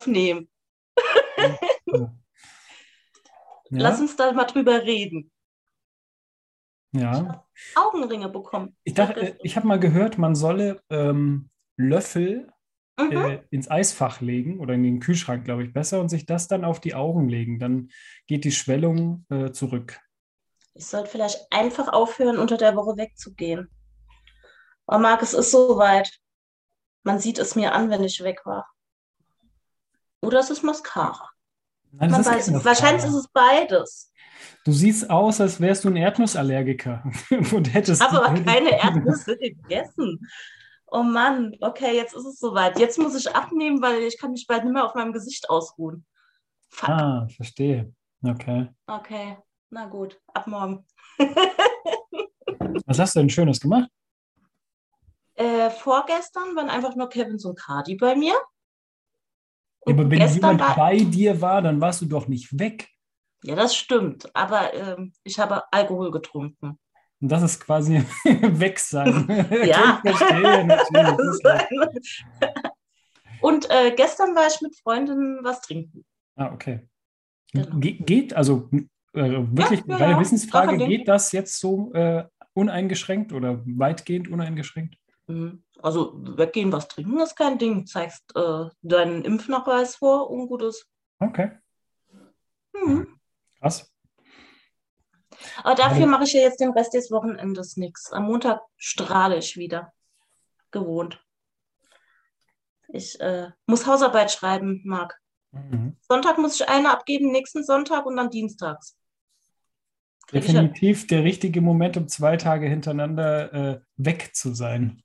aufnehmen. Ja. Lass uns da mal drüber reden. ja. Augenringe bekommen. Ich dachte, ich habe mal gehört, man solle ähm, Löffel Mhm. äh, ins Eisfach legen oder in den Kühlschrank, glaube ich, besser und sich das dann auf die Augen legen. Dann geht die Schwellung äh, zurück. Ich sollte vielleicht einfach aufhören, unter der Woche wegzugehen. Oh, Marc, es ist soweit. Man sieht es mir an, wenn ich weg war. Oder es ist Mascara. Nein, Man weiß, es. wahrscheinlich ist Mascara. es beides. Du siehst aus, als wärst du ein Erdnussallergiker und hättest. Aber keine Erdnüsse gegessen. Oh Mann, okay, jetzt ist es soweit. Jetzt muss ich abnehmen, weil ich kann mich bald nicht mehr auf meinem Gesicht ausruhen. Fuck. Ah, verstehe. Okay. Okay, na gut, ab morgen. Was hast du denn Schönes gemacht? Äh, vorgestern waren einfach nur Kevin und Cardi bei mir. Ja, aber wenn jemand war, bei dir war, dann warst du doch nicht weg. ja, das stimmt, aber ähm, ich habe Alkohol getrunken. Und das ist quasi weg sein. Ja. Und äh, gestern war ich mit Freundinnen was trinken. Ah, okay. Genau. Ge geht, also äh, wirklich, Ja, ja, ja. Wissensfrage, geht das jetzt so äh, uneingeschränkt oder weitgehend uneingeschränkt? Mhm. Also weggehen, was trinken ist kein Ding. Zeigst äh, deinen Impfnachweis vor und gut ist. Okay, Mhm. krass. Aber dafür Ja. mache ich ja jetzt den Rest des Wochenendes nichts. Am Montag strahle ich wieder. Gewohnt. Ich äh, muss Hausarbeit schreiben, Marc. Mhm. Sonntag muss ich eine abgeben, nächsten Sonntag und dann dienstags. Definitiv der richtige Moment, um zwei Tage hintereinander äh, weg zu sein.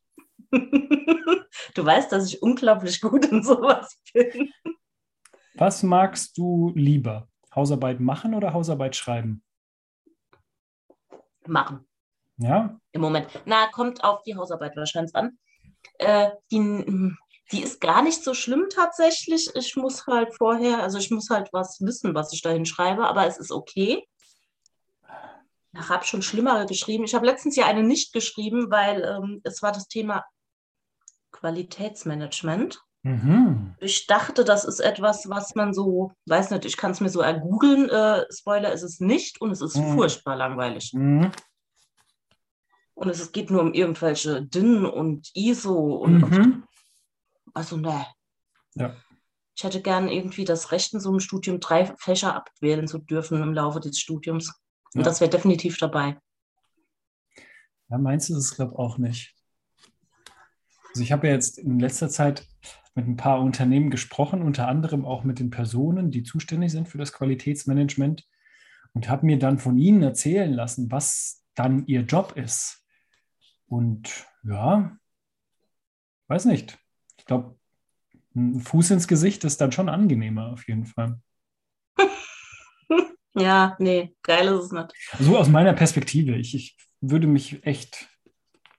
Du weißt, dass ich unglaublich gut in sowas bin. Was magst du lieber? Hausarbeit machen oder Hausarbeit schreiben? Machen. Ja, Im Moment. Na, kommt auf die Hausarbeit wahrscheinlich an. Äh, die, die ist gar nicht so schlimm tatsächlich. Ich muss halt vorher, also ich muss halt was wissen, was ich dahin schreibe, aber es ist okay. Ich habe schon schlimmere geschrieben. Ich habe letztens ja eine nicht geschrieben, weil ähm, es war das Thema Qualitätsmanagement. mhm. Ich dachte, das ist etwas, was man so, weiß nicht, ich kann es mir so ergoogeln. Äh, Spoiler ist es nicht und es ist Mhm. furchtbar langweilig. Mhm. Und es geht nur um irgendwelche DIN und ISO und Mhm. also ne. Ja. Ich hätte gern irgendwie das Recht in so einem Studium drei Fächer abwählen zu dürfen im Laufe des Studiums. Und Ja. das wäre definitiv dabei. Ja, meinst du es, glaube ich, auch nicht. Also ich habe ja jetzt in letzter Zeit mit ein paar Unternehmen gesprochen, unter anderem auch mit den Personen, die zuständig sind für das Qualitätsmanagement und habe mir dann von ihnen erzählen lassen, was dann ihr Job ist. Und ja, weiß nicht. Ich glaube, ein Fuß ins Gesicht ist dann schon angenehmer auf jeden Fall. Ja, nee, geil ist es nicht. So aus meiner Perspektive. Ich, ich würde mich echt,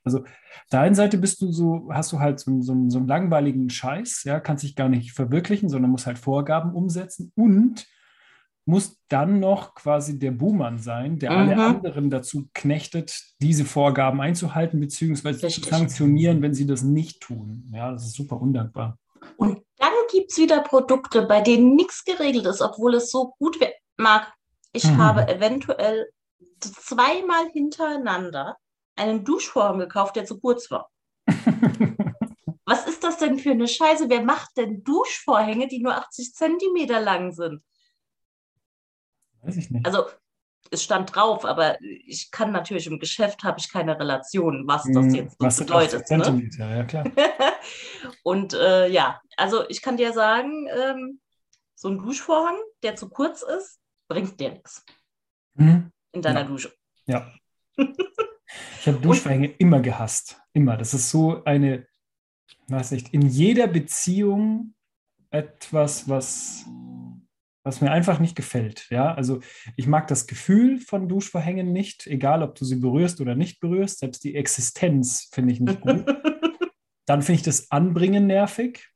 also auf der einen Seite bist du so, hast du halt so, so, so einen langweiligen Scheiß, ja, kannst dich gar nicht verwirklichen, sondern musst halt Vorgaben umsetzen und musst dann noch quasi der Buhmann sein, der alle Mhm. anderen dazu knechtet, diese Vorgaben einzuhalten, beziehungsweise zu sanktionieren, wenn sie das nicht tun. Ja, das ist super undankbar. Und dann gibt es wieder Produkte, bei denen nichts geregelt ist, obwohl es so gut wäre. Marc, ich Mhm. habe eventuell zweimal hintereinander einen Duschvorhang gekauft, der zu kurz war. Was ist das denn für eine Scheiße? Wer macht denn Duschvorhänge, die nur 80 Zentimeter lang sind? Weiß ich nicht. Also es stand drauf, aber ich kann natürlich im Geschäft habe ich keine Relation, was das jetzt so Was sind bedeutet. 80 Ne? Zentimeter? Ja, klar. Und äh, ja, also ich kann dir sagen, ähm, so ein Duschvorhang, der zu kurz ist, bringt dir nichts Mhm. in deiner Ja. Dusche. Ja. Ich habe Duschvorhänge immer gehasst. Immer. Das ist so eine, weiß nicht, in jeder Beziehung etwas, was, was mir einfach nicht gefällt. Ja, also ich mag das Gefühl von Duschvorhängen nicht, egal ob du sie berührst oder nicht berührst. Selbst die Existenz finde ich nicht gut. Dann finde ich das Anbringen nervig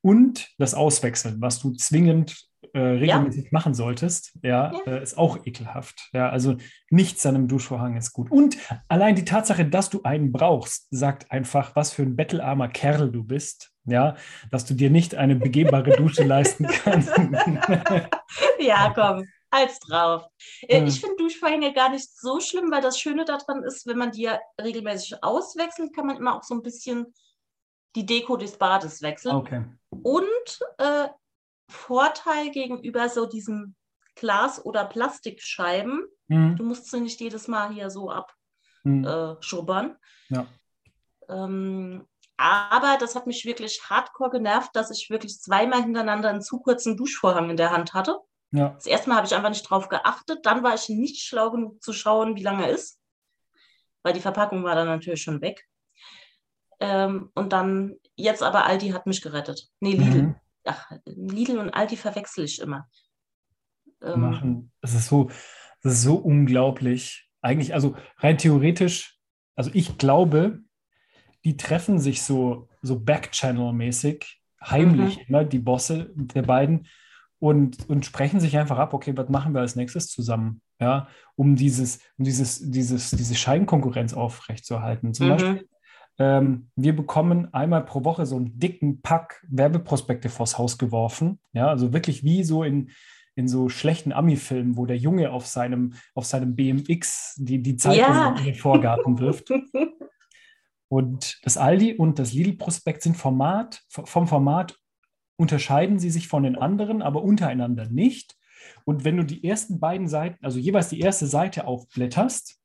und das Auswechseln, was du zwingend äh, regelmäßig ja. machen solltest, ja, ja. Äh, ist auch ekelhaft. Ja, also nichts an einem Duschvorhang ist gut. Und allein die Tatsache, dass du einen brauchst, sagt einfach, was für ein bettelarmer Kerl du bist. Ja, dass du dir nicht eine begehbare Dusche leisten kannst. ja, komm, als drauf. Äh, ich finde Duschvorhänge gar nicht so schlimm, weil das Schöne daran ist, wenn man die ja regelmäßig auswechselt, kann man immer auch so ein bisschen die Deko des Bades wechseln. Okay. Und äh, Vorteil gegenüber so diesen Glas- oder Plastikscheiben, mhm. du musst sie nicht jedes Mal hier so abschubbern. Mhm. Äh, ja. Ähm, aber das hat mich wirklich hardcore genervt, dass ich wirklich zweimal hintereinander einen zu kurzen Duschvorhang in der Hand hatte. Ja. Das erste Mal habe ich einfach nicht drauf geachtet. Dann war ich nicht schlau genug zu schauen, wie lange er ist. Weil die Verpackung war dann natürlich schon weg. Ähm, und dann, jetzt aber Aldi hat mich gerettet. Nee, Lidl. Mhm. Ach, Lidl und Aldi verwechsel ich immer. Ähm, Machen. Das ist so, das ist so unglaublich. Eigentlich, also rein theoretisch, also ich glaube, die treffen sich so, so Backchannel-mäßig, heimlich mhm. immer, die Bosse der beiden, und, und sprechen sich einfach ab, okay, was machen wir als nächstes zusammen, ja, um dieses, um dieses, dieses, diese Scheinkonkurrenz aufrechtzuerhalten. Zum mhm. Beispiel, ähm, wir bekommen einmal pro Woche so einen dicken Pack Werbeprospekte vors Haus geworfen, ja, also wirklich wie so in, in so schlechten Ami-Filmen, wo der Junge auf seinem, auf seinem BMX die, die Zeitung ja. in den Vorgarten wirft. Und das Aldi und das Lidl-Prospekt sind Format, vom Format unterscheiden sie sich von den anderen, aber untereinander nicht. Und wenn du die ersten beiden Seiten, also jeweils die erste Seite aufblätterst,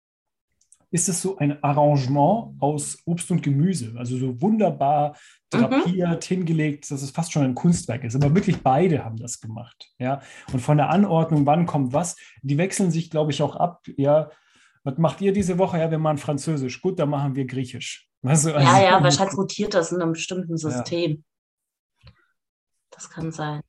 ist es so ein Arrangement aus Obst und Gemüse, also so wunderbar drapiert, mhm. hingelegt, dass es fast schon ein Kunstwerk ist. Aber wirklich beide haben das gemacht. Ja? Und von der Anordnung, wann kommt was, die wechseln sich, glaube ich, auch ab. Ja, was macht ihr diese Woche? Ja, wir machen Französisch. Gut, dann machen wir Griechisch. Weißt du, also ja, ja, wahrscheinlich rotiert das in einem bestimmten System. Ja. Das kann sein.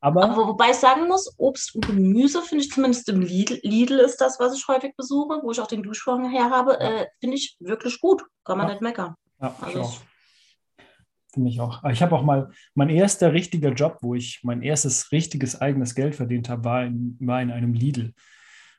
Aber, Aber, wobei ich sagen muss, Obst und Gemüse finde ich zumindest im Lidl, Lidl ist das, was ich häufig besuche, wo ich auch den Duschvorhang her habe, äh, finde ich wirklich gut. Kann man ja. nicht meckern. Ja, also ich Finde ich auch. Ich habe auch mal, mein erster richtiger Job, wo ich mein erstes richtiges eigenes Geld verdient habe, war in, war in einem Lidl.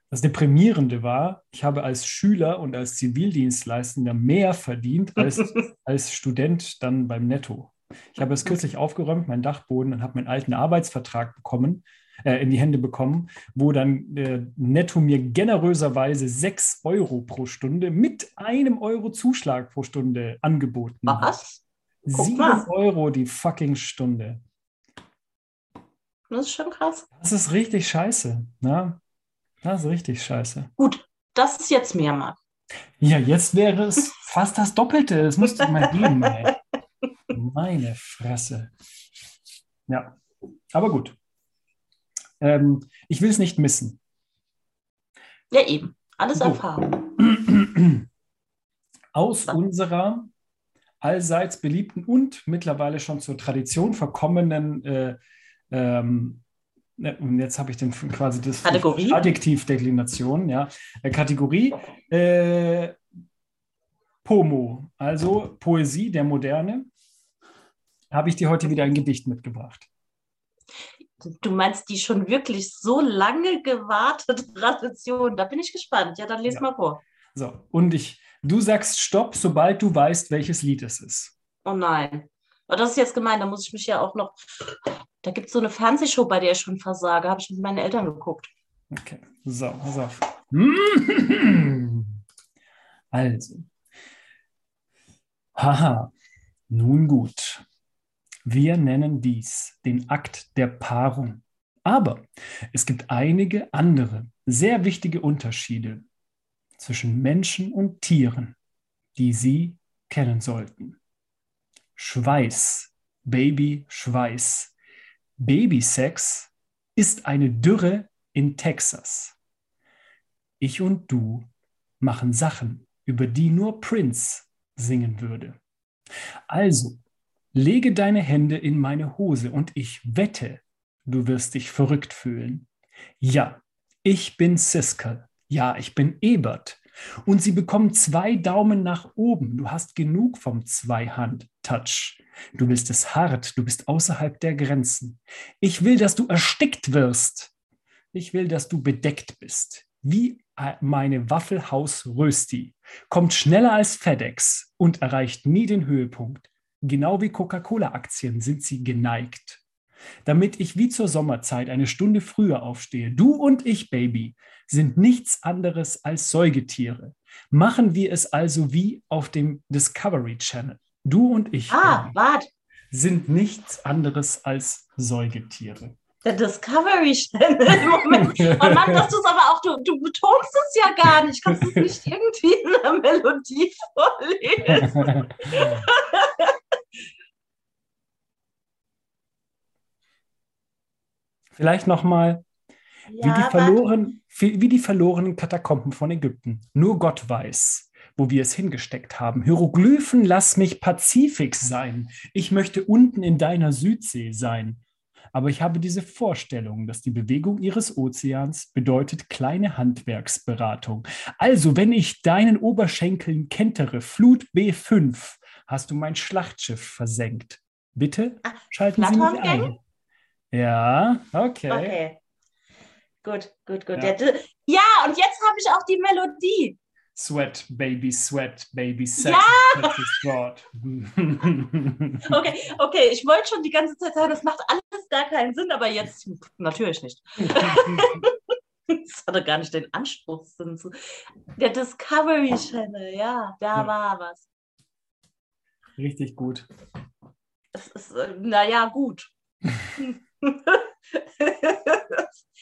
Das Deprimierende war, ich habe als Schüler und als Zivildienstleistender mehr verdient als als Student dann beim Netto. Ich habe es kürzlich aufgeräumt, meinen Dachboden, und habe meinen alten Arbeitsvertrag bekommen, äh, in die Hände bekommen, wo dann äh, Netto mir generöserweise 6 Euro pro Stunde mit einem Euro Zuschlag pro Stunde angeboten Was? hat. 7 Euro die fucking Stunde. Das ist schon krass. Das ist richtig scheiße. Ne? Das ist richtig scheiße. Gut, das ist jetzt mehr, Marc. Ja, jetzt wäre es fast das Doppelte. Das müsste mal geben, ey. Meine Fresse. Ja, aber gut. Ähm, ich will es nicht missen. Ja, eben. Alles so. Erfahrung. Aus so. unserer allseits beliebten und mittlerweile schon zur Tradition verkommenen äh, ähm, Ne, jetzt habe ich den quasi das Kategorie? Adjektivdeklination, ja. Äh, Kategorie äh, Pomo, also Poesie der Moderne, habe ich dir heute wieder ein Gedicht mitgebracht. Du meinst die schon wirklich so lange gewartete Tradition? Da bin ich gespannt. Ja, dann lese ja. mal vor. So, und ich, du sagst Stopp, sobald du weißt, welches Lied es ist. Oh nein. Aber das ist jetzt gemein, da muss ich mich ja auch noch. Da gibt es so eine Fernsehshow, bei der ich schon versage. Habe ich mit meinen Eltern geguckt. Okay, so, pass auf. Also. Haha, nun gut. Wir nennen dies den Akt der Paarung. Aber es gibt einige andere sehr wichtige Unterschiede zwischen Menschen und Tieren, die Sie kennen sollten. Schweiß, Baby Schweiß. Babysex ist eine Dürre in Texas. Ich und du machen Sachen, über die nur Prince singen würde. Also, lege deine Hände in meine Hose und ich wette, du wirst dich verrückt fühlen. Ja, ich bin Siskel. Ja, ich bin Ebert. Und sie bekommen zwei Daumen nach oben. Du hast genug vom Zweihand-Touch. Du willst es hart, du bist außerhalb der Grenzen. Ich will, dass du erstickt wirst. Ich will, dass du bedeckt bist. Wie meine Waffelhaus Rösti. Kommt schneller als FedEx und erreicht nie den Höhepunkt. Genau wie Coca-Cola-Aktien sind sie geneigt. Damit ich wie zur Sommerzeit eine Stunde früher aufstehe, du und ich, Baby, sind nichts anderes als Säugetiere. Machen wir es also wie auf dem Discovery Channel. Du und ich Ah, warte. sind nichts anderes als Säugetiere. Der Discovery Channel. Moment. Oh Mann, dass du es aber auch, du, du betonst es ja gar nicht. Kannst du es nicht irgendwie in der Melodie vorlesen? Vielleicht nochmal, wie, die Ja, verloren, wie die verlorenen Katakomben von Ägypten. Nur Gott weiß, wo wir es hingesteckt haben. Hieroglyphen, lass mich Pazifik sein. Ich möchte unten in deiner Südsee sein. Aber ich habe diese Vorstellung, dass die Bewegung ihres Ozeans bedeutet kleine Handwerksberatung. Also, wenn ich deinen Oberschenkeln kentere, Flut B5, hast du mein Schlachtschiff versenkt. Bitte Ah, schalten Sie mich ein. Ja, okay. Okay. Gut, gut, gut. Ja. Ja, und jetzt habe ich auch die Melodie. Sweat, Baby, Sweat, Baby, Sex. Ja! Okay, okay, ich wollte schon die ganze Zeit sagen, das macht alles gar keinen Sinn, aber jetzt natürlich nicht. Das hatte gar nicht den Anspruch. Der Discovery Channel, ja, da Ja. war was. Richtig gut. Es ist, äh, naja, gut.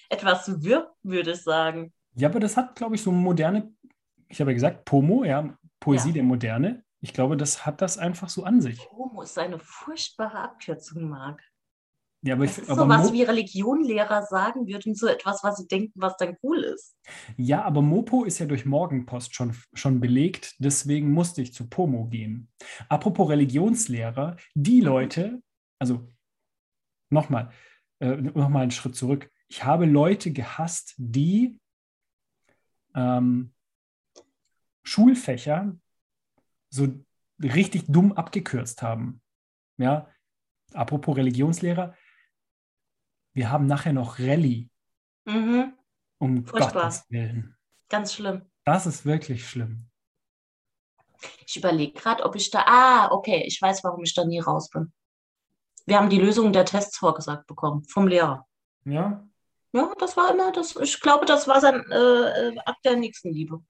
Etwas wirr, würde ich sagen. Ja, aber das hat, glaube ich, so moderne, ich habe ja gesagt, Pomo, ja, Poesie Ja. der Moderne. Ich glaube, das hat das einfach so an sich. Homo ist eine furchtbare Abkürzung, Marc. Ja, aber, Das ich, ist aber so was, Mo, wie Religionlehrer sagen würden, so etwas, was sie denken, was dann cool ist. ja, aber Mopo ist ja durch Morgenpost schon, schon belegt, deswegen musste ich zu Pomo gehen. Apropos Religionslehrer, die Leute, also nochmal, äh, nochmal einen Schritt zurück. Ich habe Leute gehasst, die ähm, Schulfächer so richtig dumm abgekürzt haben. Ja, apropos Religionslehrer, wir haben nachher noch Rallye, Mhm, um Furchtbar. Gottes Willen. ganz schlimm. Das ist wirklich schlimm. Ich überlege gerade, ob ich da. Ah, okay, ich weiß, warum ich da nie raus bin. Wir haben die Lösung der Tests vorgesagt bekommen vom Lehrer. Ja, Ja, das war immer das. Ich glaube, das war sein äh, äh, Akt der Nächstenliebe.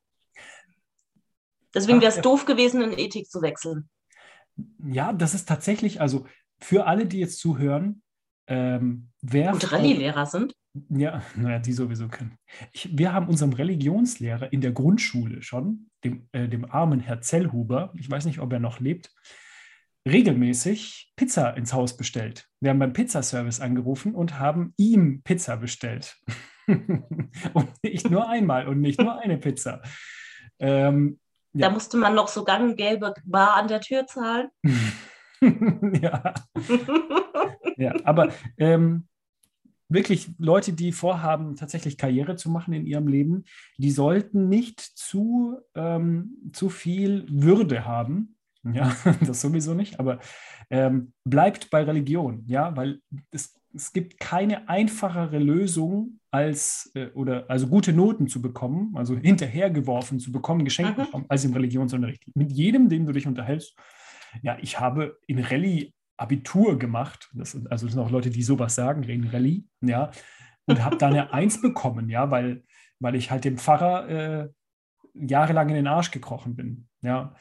Deswegen wäre es doof gewesen, in Ethik zu wechseln. ja, das ist tatsächlich, also für alle, die jetzt zuhören, ähm, wer Und Rallye-Lehrer sind. Ja, naja, die sowieso können. Ich, wir haben unserem Religionslehrer in der Grundschule schon, dem, äh, dem armen Herr Zellhuber, ich weiß nicht, ob er noch lebt, regelmäßig Pizza ins Haus bestellt. Wir haben beim Pizzaservice angerufen und haben ihm Pizza bestellt. und nicht nur einmal und nicht nur eine Pizza. Ähm, Da Ja. musste man noch so ganggelbe Bar an der Tür zahlen. ja. Ja, aber ähm, wirklich Leute, die vorhaben, tatsächlich Karriere zu machen in ihrem Leben, die sollten nicht zu, ähm, zu viel Würde haben. Ja, das sowieso nicht, aber ähm, bleibt bei Religion, ja, weil es, es gibt keine einfachere Lösung, als äh, oder also gute Noten zu bekommen, also hinterhergeworfen zu bekommen, geschenkt Mhm. bekommen, als im Religionsunterricht. Mit jedem, dem du dich unterhältst, ja, ich habe in Rallye Abitur gemacht. Das sind, also das sind auch Leute, die sowas sagen, in Rallye, ja, und habe da eine Eins bekommen, ja, weil, weil ich halt dem Pfarrer äh, jahrelang in den Arsch gekrochen bin, ja,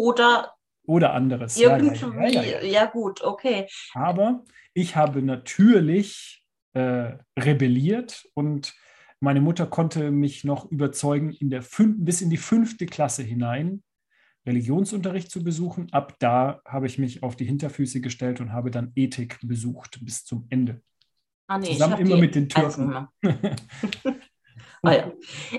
Oder oder anderes. Irgendwie. ja, Ja, ja, ja. gut, okay. Aber ich habe natürlich äh, rebelliert und meine Mutter konnte mich noch überzeugen, in der fün- bis in die fünfte Klasse hinein Religionsunterricht zu besuchen. Ab da habe ich mich auf die Hinterfüße gestellt und habe dann Ethik besucht bis zum Ende. Ah, nee, ich Zusammen immer mit den Türken. Ah, ja.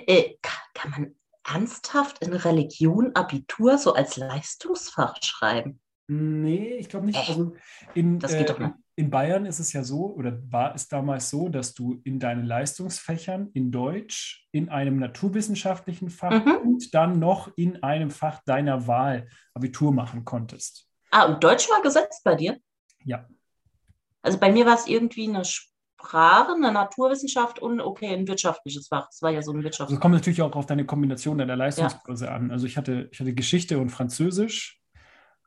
äh, kann, kann man ernsthaft in Religion Abitur so als Leistungsfach schreiben? Nee, ich glaube nicht. Äh, Also in, das geht äh, doch nicht. in Bayern ist es ja so, oder war es damals so, dass du in deinen Leistungsfächern in Deutsch, in einem naturwissenschaftlichen Fach Mhm. und dann noch in einem Fach deiner Wahl Abitur machen konntest. Ah, und Deutsch war gesetzt bei dir? Ja. Also bei mir war es irgendwie eine Sprache, eine Naturwissenschaft und okay, ein wirtschaftliches Fach. Es war ja so ein Also Wirtschafts. es kommt natürlich auch auf deine Kombination deiner Leistungskurse an. Also ich hatte, ich hatte Geschichte und Französisch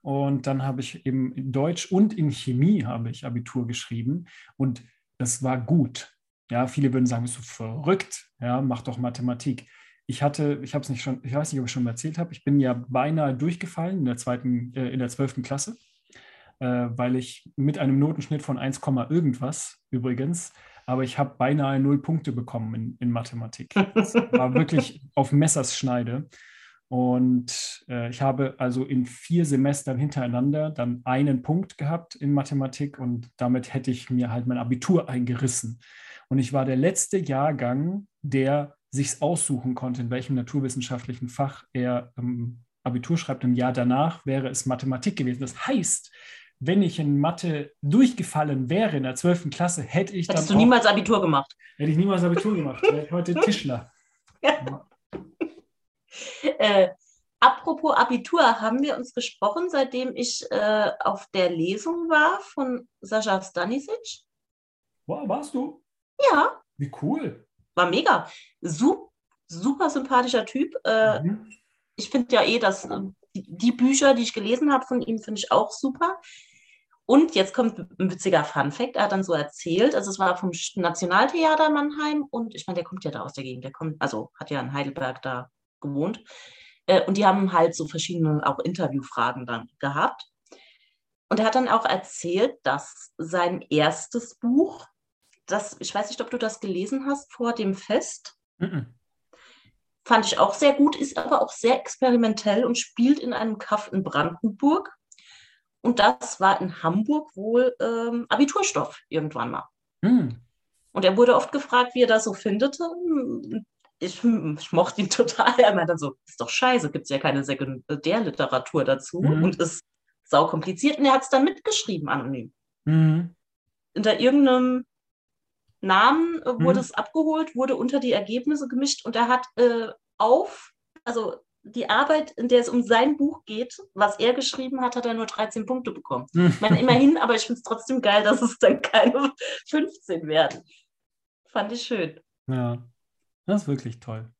und dann habe ich eben in Deutsch und in Chemie habe ich Abitur geschrieben und das war gut. Ja, viele würden sagen, bist du verrückt? Ja, mach doch Mathematik. Ich hatte, ich habe es nicht schon, ich weiß nicht, ob ich schon mal erzählt habe, ich bin ja beinahe durchgefallen in der zweiten, äh, in der zwölften Klasse, weil ich mit einem Notenschnitt von 1, irgendwas übrigens, aber ich habe beinahe null Punkte bekommen in, in Mathematik. Das war wirklich auf Messerschneide. Und äh, ich habe also in vier Semestern hintereinander dann einen Punkt gehabt in Mathematik und damit hätte ich mir halt mein Abitur eingerissen. Und ich war der letzte Jahrgang, der sich aussuchen konnte, in welchem naturwissenschaftlichen Fach er ähm, Abitur schreibt. Im Jahr danach wäre es Mathematik gewesen. Das heißt, wenn ich in Mathe durchgefallen wäre in der 12. Klasse, hätte ich Hättest dann du auch, niemals Abitur gemacht. hätte ich niemals Abitur gemacht. Wäre ich heute Tischler. Äh, apropos Abitur, haben wir uns gesprochen, seitdem ich äh, auf der Lesung war von Sascha Stanisic? Wow, warst du? Ja, Wie cool. war mega. Sup, super sympathischer Typ. Äh, Mhm. ich finde ja eh, dass äh, die, Bücher, die ich gelesen habe von ihm, finde ich auch super. Und jetzt kommt ein witziger Funfact. Er hat dann so erzählt, also es war vom Nationaltheater Mannheim und ich meine, der kommt ja da aus der Gegend, der kommt, also hat ja in Heidelberg da gewohnt. Äh, und die haben halt so verschiedene auch Interviewfragen dann gehabt. Und er hat dann auch erzählt, dass sein erstes Buch, das, ich weiß nicht, ob du das gelesen hast, vor dem Fest, Mhm. Fand ich auch sehr gut, ist aber auch sehr experimentell und spielt in einem Kaff in Brandenburg. Und das war in Hamburg wohl ähm, Abiturstoff irgendwann mal. Mhm. Und er wurde oft gefragt, wie er das so findet. Ich, ich mochte ihn total. Er meinte dann so, ist doch scheiße, gibt es ja keine Sekundärliteratur dazu Mhm. und ist sau kompliziert. Und er hat es dann mitgeschrieben anonym. Mhm. Unter irgendeinem Namen äh, wurde Mhm. es abgeholt, wurde unter die Ergebnisse gemischt und er hat äh, auf, also die Arbeit, in der es um sein Buch geht, was er geschrieben hat, hat er nur 13 Punkte bekommen. Mhm. Ich meine, immerhin, aber ich finde es trotzdem geil, dass es dann keine 15 werden. Fand ich schön. Ja, das ist wirklich toll.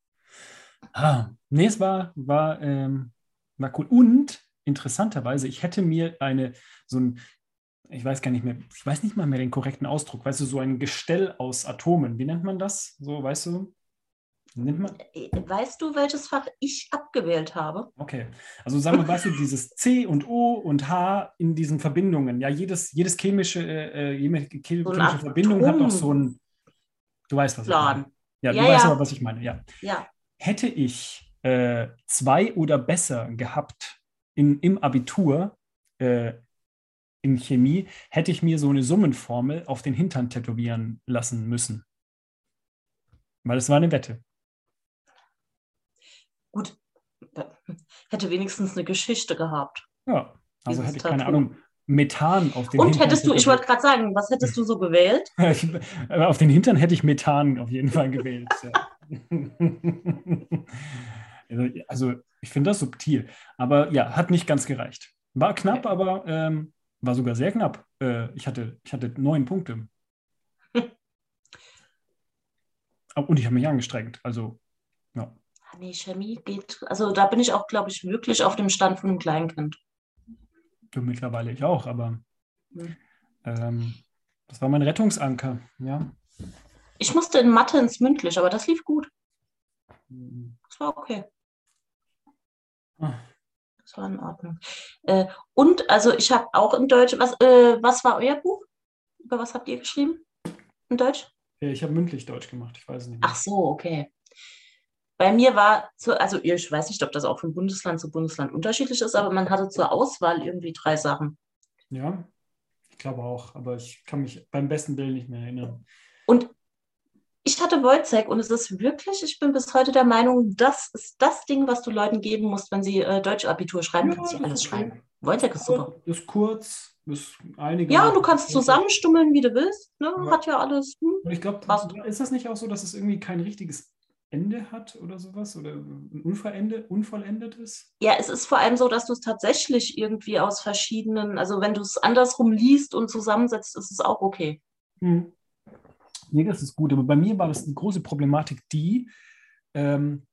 Ah, nee, es war, war, ähm, war cool. Und interessanterweise, ich hätte mir eine, so ein, ich weiß gar nicht mehr, ich weiß nicht mal mehr den korrekten Ausdruck, weißt du, so ein Gestell aus Atomen, wie nennt man das? So, weißt du? Nennt man? Äh, Weißt du, welches Fach ich abgewählt habe? Okay. Also sagen wir, weißt du, dieses C und O und H in diesen Verbindungen. Ja, jedes, jedes chemische, äh, äh, jede chemische Art Verbindung hat Atom- noch so ein, du weißt, was ich Plan. meine. Ja, du Ja, weißt aber, was ich meine, ja. Ja. Hätte ich äh, zwei oder besser gehabt in, im Abitur äh, in Chemie, hätte ich mir so eine Summenformel auf den Hintern tätowieren lassen müssen. Weil es war eine Wette. Gut. Hätte wenigstens eine Geschichte gehabt. Ja, also hätte ich keine Tattoo. Ahnung, Methan auf den Und Hintern hättest du, ich wollte gerade sagen, was hättest du so gewählt? Aber auf den Hintern hätte ich Methan auf jeden Fall gewählt. Ja. Also ich finde das subtil. Aber ja, hat nicht ganz gereicht. War knapp, aber ähm, war sogar sehr knapp. Äh, ich, hatte, ich hatte neun Punkte. Und ich habe mich angestrengt. Also, ja. Ah, Nee, Chemie geht, also da bin ich auch, glaube ich, wirklich auf dem Stand von einem Kleinkind. Du mittlerweile ich auch, aber Hm. ähm, das war mein Rettungsanker. Ja. Ich musste in Mathe ins Mündlich, aber das lief gut. Das war okay. Ah, Das war in Ordnung. Äh, und also ich habe auch in Deutsch, was, äh, was war euer Buch? Über was habt ihr geschrieben? In Deutsch? Ich habe mündlich Deutsch gemacht, ich weiß es nicht mehr. Ach so, okay. Bei mir war, zu, also ich weiß nicht, ob das auch von Bundesland zu Bundesland unterschiedlich ist, aber man hatte zur Auswahl irgendwie drei Sachen. Ja, ich glaube auch, aber ich kann mich beim besten Willen nicht mehr erinnern. Und ich hatte Wojcek und es ist wirklich, ich bin bis heute der Meinung, das ist das Ding, was du Leuten geben musst, wenn sie äh, Deutsch-Abitur schreiben, kannst du alles ist schreiben. okay. Wojtek ist super. Ist kurz, ist einige. Ja, du kannst zusammenstummeln, wie du willst. Ne? Ja. Hat ja alles. Hm. Und ich glaube, ist das nicht auch so, dass es irgendwie kein richtiges Ende hat oder sowas? Oder ein Unverende, unvollendetes? Ja, es ist vor allem so, dass du es tatsächlich irgendwie aus verschiedenen, also wenn du es andersrum liest und zusammensetzt, ist es auch okay. Hm. Nee, das ist gut. Aber bei mir war das eine große Problematik die, ähm,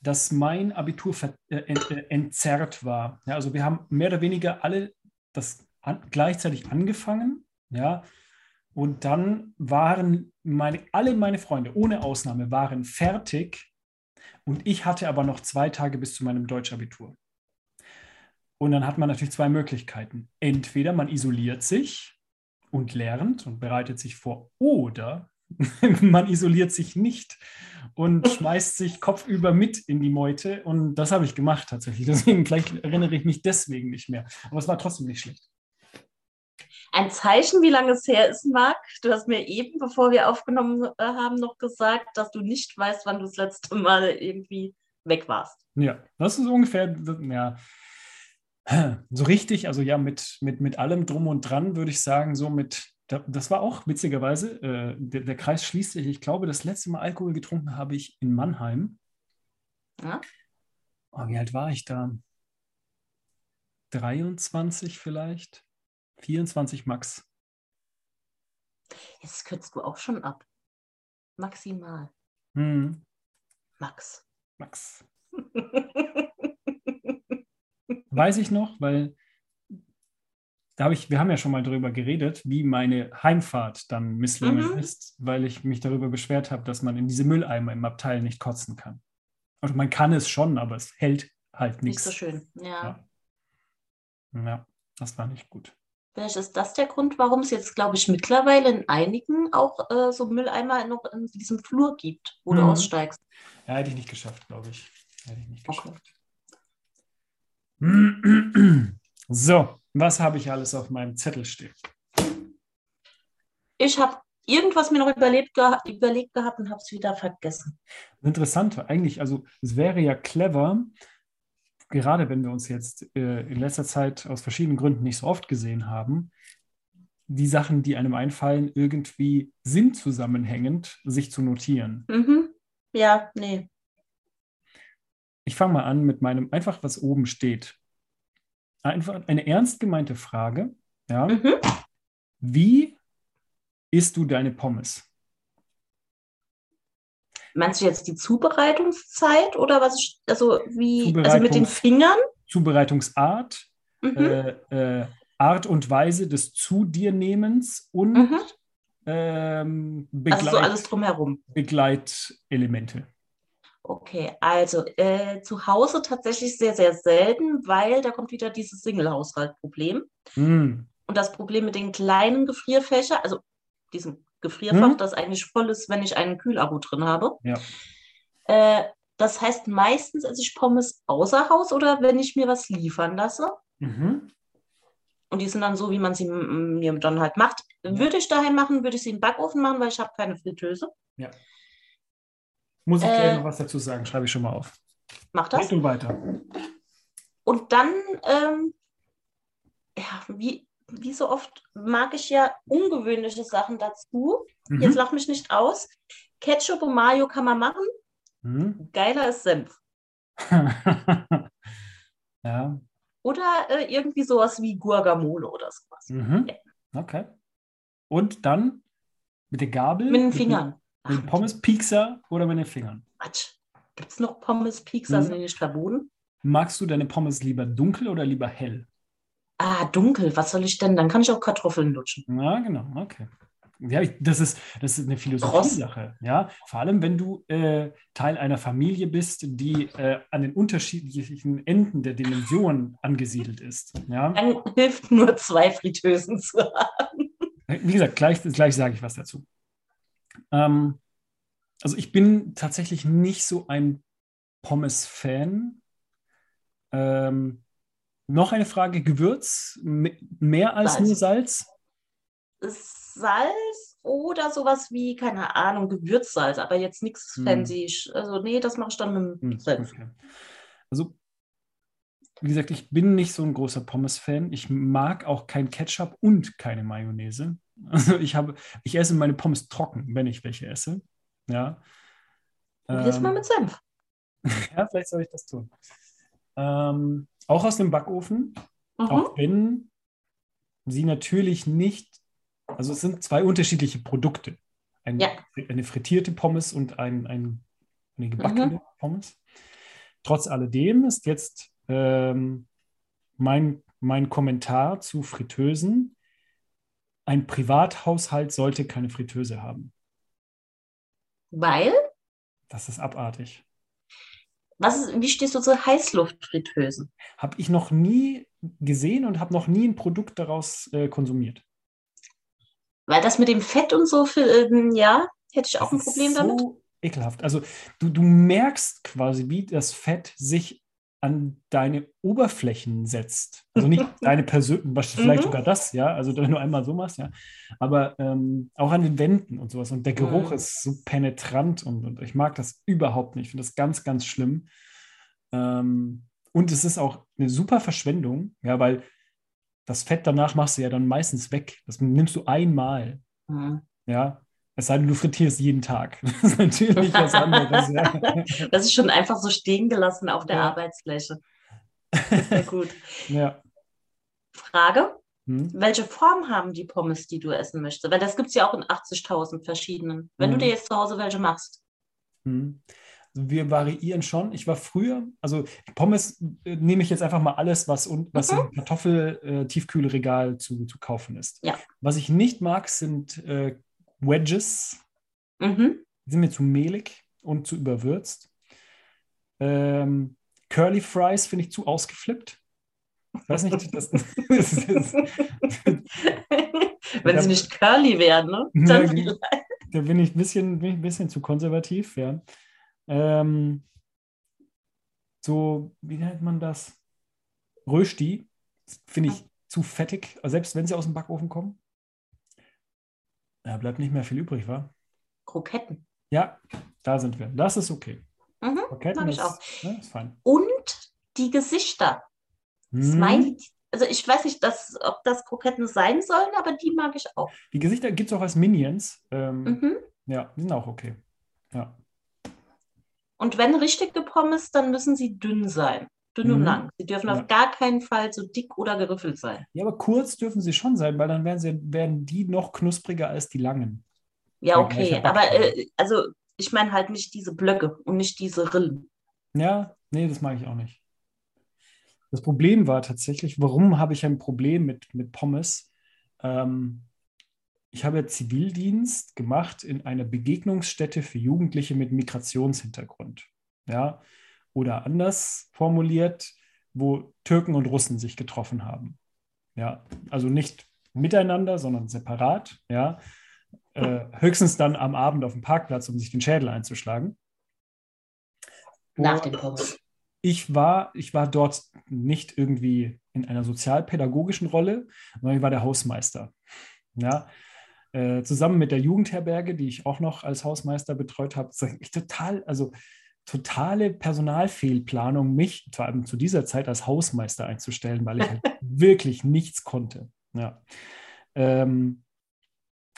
dass mein Abitur äh, ent äh, entzerrt war. Ja, also wir haben mehr oder weniger alle das an gleichzeitig angefangen. Ja, und dann waren meine, alle meine Freunde, ohne Ausnahme, waren fertig. Und ich hatte aber noch zwei Tage bis zu meinem Deutschabitur. Und dann hat man natürlich zwei Möglichkeiten. Entweder man isoliert sich und lernt und bereitet sich vor, oder man isoliert sich nicht und schmeißt sich kopfüber mit in die Meute. Und das habe ich gemacht tatsächlich. Deswegen, vielleicht erinnere ich mich deswegen nicht mehr. Aber es war trotzdem nicht schlecht. Ein Zeichen, wie lange es her ist, Marc. Du hast mir eben, bevor wir aufgenommen äh, haben, noch gesagt, dass du nicht weißt, wann du das letzte Mal irgendwie weg warst. Ja, das ist ungefähr, ja, so richtig, also ja, mit, mit, mit allem drum und dran würde ich sagen, so mit, das war auch witzigerweise, äh, der, der Kreis schließt sich. Ich glaube, das letzte Mal Alkohol getrunken habe ich in Mannheim. Ja? Oh, wie alt war ich da? 23 vielleicht? 24 Max. Jetzt kürzt du auch schon ab. Maximal. Hm, Max. Max. Weiß ich noch, weil da habe ich, wir haben ja schon mal darüber geredet, wie meine Heimfahrt dann misslungen Mhm. ist, weil ich mich darüber beschwert habe, dass man in diese Mülleimer im Abteil nicht kotzen kann. Also man kann es schon, aber es hält halt Nicht nichts. so schön. Ja. Ja. Ja, das war nicht gut. Vielleicht ist das der Grund, warum es jetzt, glaube ich, mittlerweile in einigen auch äh, so Mülleimer noch in diesem Flur gibt, wo du Mhm. aussteigst. Ja, hätte ich nicht geschafft, glaube ich. Hätte ich nicht Okay. geschafft. So, was habe ich alles auf meinem Zettel stehen? Ich habe irgendwas mir noch überlebt, geha überlegt gehabt und habe es wieder vergessen. Interessant, eigentlich, also es wäre ja clever, gerade wenn wir uns jetzt äh, in letzter Zeit aus verschiedenen Gründen nicht so oft gesehen haben, die Sachen, die einem einfallen, irgendwie sinnzusammenhängend sich zu notieren. Mhm. Ja, nee. Ich fange mal an mit meinem, einfach was oben steht. Einfach eine ernst gemeinte Frage. Ja. Mhm. Wie isst du deine Pommes? Meinst du jetzt die Zubereitungszeit oder was? Ich, also wie, also mit den Fingern? Zubereitungsart, Mhm. äh, äh, Art und Weise des Zu dir Nehmens und Mhm. ähm, Also Begleit, so alles drumherum. Begleitelemente. Okay, also äh, zu Hause tatsächlich sehr, sehr selten, weil da kommt wieder dieses Single-Haushalt-Problem. Hm. Und das Problem mit den kleinen Gefrierfächern, also diesem Gefrierfach, Mhm. das eigentlich voll ist, wenn ich einen Kühlakku drin habe. Ja. Äh, das heißt, meistens esse ich Pommes außer Haus oder wenn ich mir was liefern lasse. Mhm. Und die sind dann so, wie man sie mir dann halt macht. Würde ich daheim machen, würde ich sie im Backofen machen, weil ich habe keine Fritteuse. Muss ich gleich Äh, noch was dazu sagen? Schreibe ich schon mal auf. Mach das. Red du weiter. Und dann, ähm, ja, wie, wie so oft mag ich ja ungewöhnliche Sachen dazu. Jetzt Mhm. lach mich nicht aus. Ketchup und Mayo kann man machen. Mhm. Geiler ist Senf. ja. Oder äh, irgendwie sowas wie Guacamole oder sowas. Mhm. Ja. Okay. Und dann mit der Gabel? Mit den Fingern. Mit den Pommes, Piekser oder mit den Fingern? Quatsch. Gibt es noch Pommes, Pizza, Mhm. sind die nicht verboten? Magst du deine Pommes lieber dunkel oder lieber hell? Ah, dunkel. Was soll ich denn? Dann kann ich auch Kartoffeln lutschen. Ja, genau, okay. Ja, ich, das, ist, das ist eine. Philosophie-Sache. Ja? Vor allem, wenn du äh, Teil einer Familie bist, die äh, an den unterschiedlichen Enden der Dimension angesiedelt ist. Ja? Dann hilft nur zwei Fritteusen zu haben. Wie gesagt, gleich, gleich sage ich was dazu. Ähm, also ich bin tatsächlich nicht so ein Pommes-Fan. Ähm, noch eine Frage, Gewürz, mehr als Salz. nur Salz? Salz oder sowas wie, keine Ahnung, Gewürzsalz, aber jetzt nichts Hm. fancy. Also, nee, das mache ich dann mit Hm, dem Senf. okay. Also wie gesagt, ich bin nicht so ein großer Pommes-Fan. Ich mag auch kein Ketchup und keine Mayonnaise. Also ich habe, ich esse meine Pommes trocken, wenn ich welche esse. Ja. Probier's Ähm, mal mit Senf. ja, vielleicht soll ich das tun. Ähm, auch aus dem Backofen, Mhm. auch wenn sie natürlich nicht, also es sind zwei unterschiedliche Produkte. Ein, Ja. Eine frittierte Pommes und ein, ein, eine gebackene Mhm. Pommes. Trotz alledem ist jetzt ähm, mein, mein Kommentar zu Fritteusen, ein Privathaushalt sollte keine Fritteuse haben. Weil, Das ist abartig. was ist, wie stehst du zu Heißluftfritteusen? Habe ich noch nie gesehen und habe noch nie ein Produkt daraus äh, konsumiert. Weil das mit dem Fett und so, für, ähm, ja, hätte ich auch ein Das ist Problem so damit. ekelhaft. Also du, du merkst quasi, wie das Fett sich an deine Oberflächen setzt. Also nicht deine Persön vielleicht Mhm. sogar das, ja, also wenn du einmal so machst, ja, aber ähm, auch an den Wänden und sowas. Und der Geruch Mhm. ist so penetrant und, und ich mag das überhaupt nicht. Ich finde das ganz, ganz schlimm. Ähm, und es ist auch eine super Verschwendung, ja, weil das Fett danach machst du ja dann meistens weg. Das nimmst du einmal. Mhm. Ja, es sei denn, du frittierst jeden Tag. Das ist natürlich was anderes. Ja. Das ist schon einfach so stehen gelassen auf der Ja. Arbeitsfläche. Sehr gut. ja. Frage: Hm. Welche Form haben die Pommes, die du essen möchtest? Weil das gibt es ja auch in 80.000 verschiedenen. Wenn du Mhm. dir jetzt zu Hause welche machst. Hm. Also wir variieren schon. Ich war früher, also Pommes äh, nehme ich jetzt einfach mal alles, was, un- was Mhm. im Kartoffel-Tiefkühlregal zu, zu kaufen ist. Ja. Was ich nicht mag, sind äh, Wedges. Mhm. Die sind mir zu mehlig und zu überwürzt. Ähm, Curly Fries finde ich zu ausgeflippt. Ich weiß nicht, das, Wenn sie nicht curly wären, ne? Dann genau. Da bin ich ein bisschen, bin ich ein bisschen zu konservativ, ja. Ähm, so, wie nennt man das? Rösti finde ich zu fettig, also selbst wenn sie aus dem Backofen kommen. Da bleibt nicht mehr viel übrig, wa? Kroketten. Ja, da sind wir. Das ist okay. Mhm, Kroketten mag ich ist, auch. Ne, ist fein. Und die Gesichter. Hm, Smiley. Also ich weiß nicht, dass, ob das Kroketten sein sollen, aber die mag ich auch. Die Gesichter gibt es auch als Minions. Ähm, Mhm. Ja, die sind auch okay. Ja. Und wenn richtige Pommes, dann müssen sie dünn sein. Dünn und Mhm. lang. Sie dürfen Ja. auf gar keinen Fall so dick oder geriffelt sein. ja, aber kurz dürfen sie schon sein, weil dann werden, sie, werden die noch knuspriger als die langen. Ja, okay. Aber äh, also ich meine halt nicht diese Blöcke und nicht diese Rillen. Ja, nee, das mag ich auch nicht. Das Problem war tatsächlich, warum habe ich ein Problem mit, mit Pommes? Ähm, ich habe Zivildienst gemacht in einer Begegnungsstätte für Jugendliche mit Migrationshintergrund. Ja, oder anders formuliert, wo Türken und Russen sich getroffen haben. Ja, also nicht miteinander, sondern separat. Ja, äh, höchstens dann am Abend auf dem Parkplatz, um sich den Schädel einzuschlagen. Nach den Pommes. ich war, ich war dort nicht irgendwie in einer sozialpädagogischen Rolle, sondern ich war der Hausmeister. Ja, äh, zusammen mit der Jugendherberge, die ich auch noch als Hausmeister betreut habe, ich total, also totale Personalfehlplanung, mich vor allem zu dieser Zeit als Hausmeister einzustellen, weil ich halt wirklich nichts konnte. Ja. Ähm,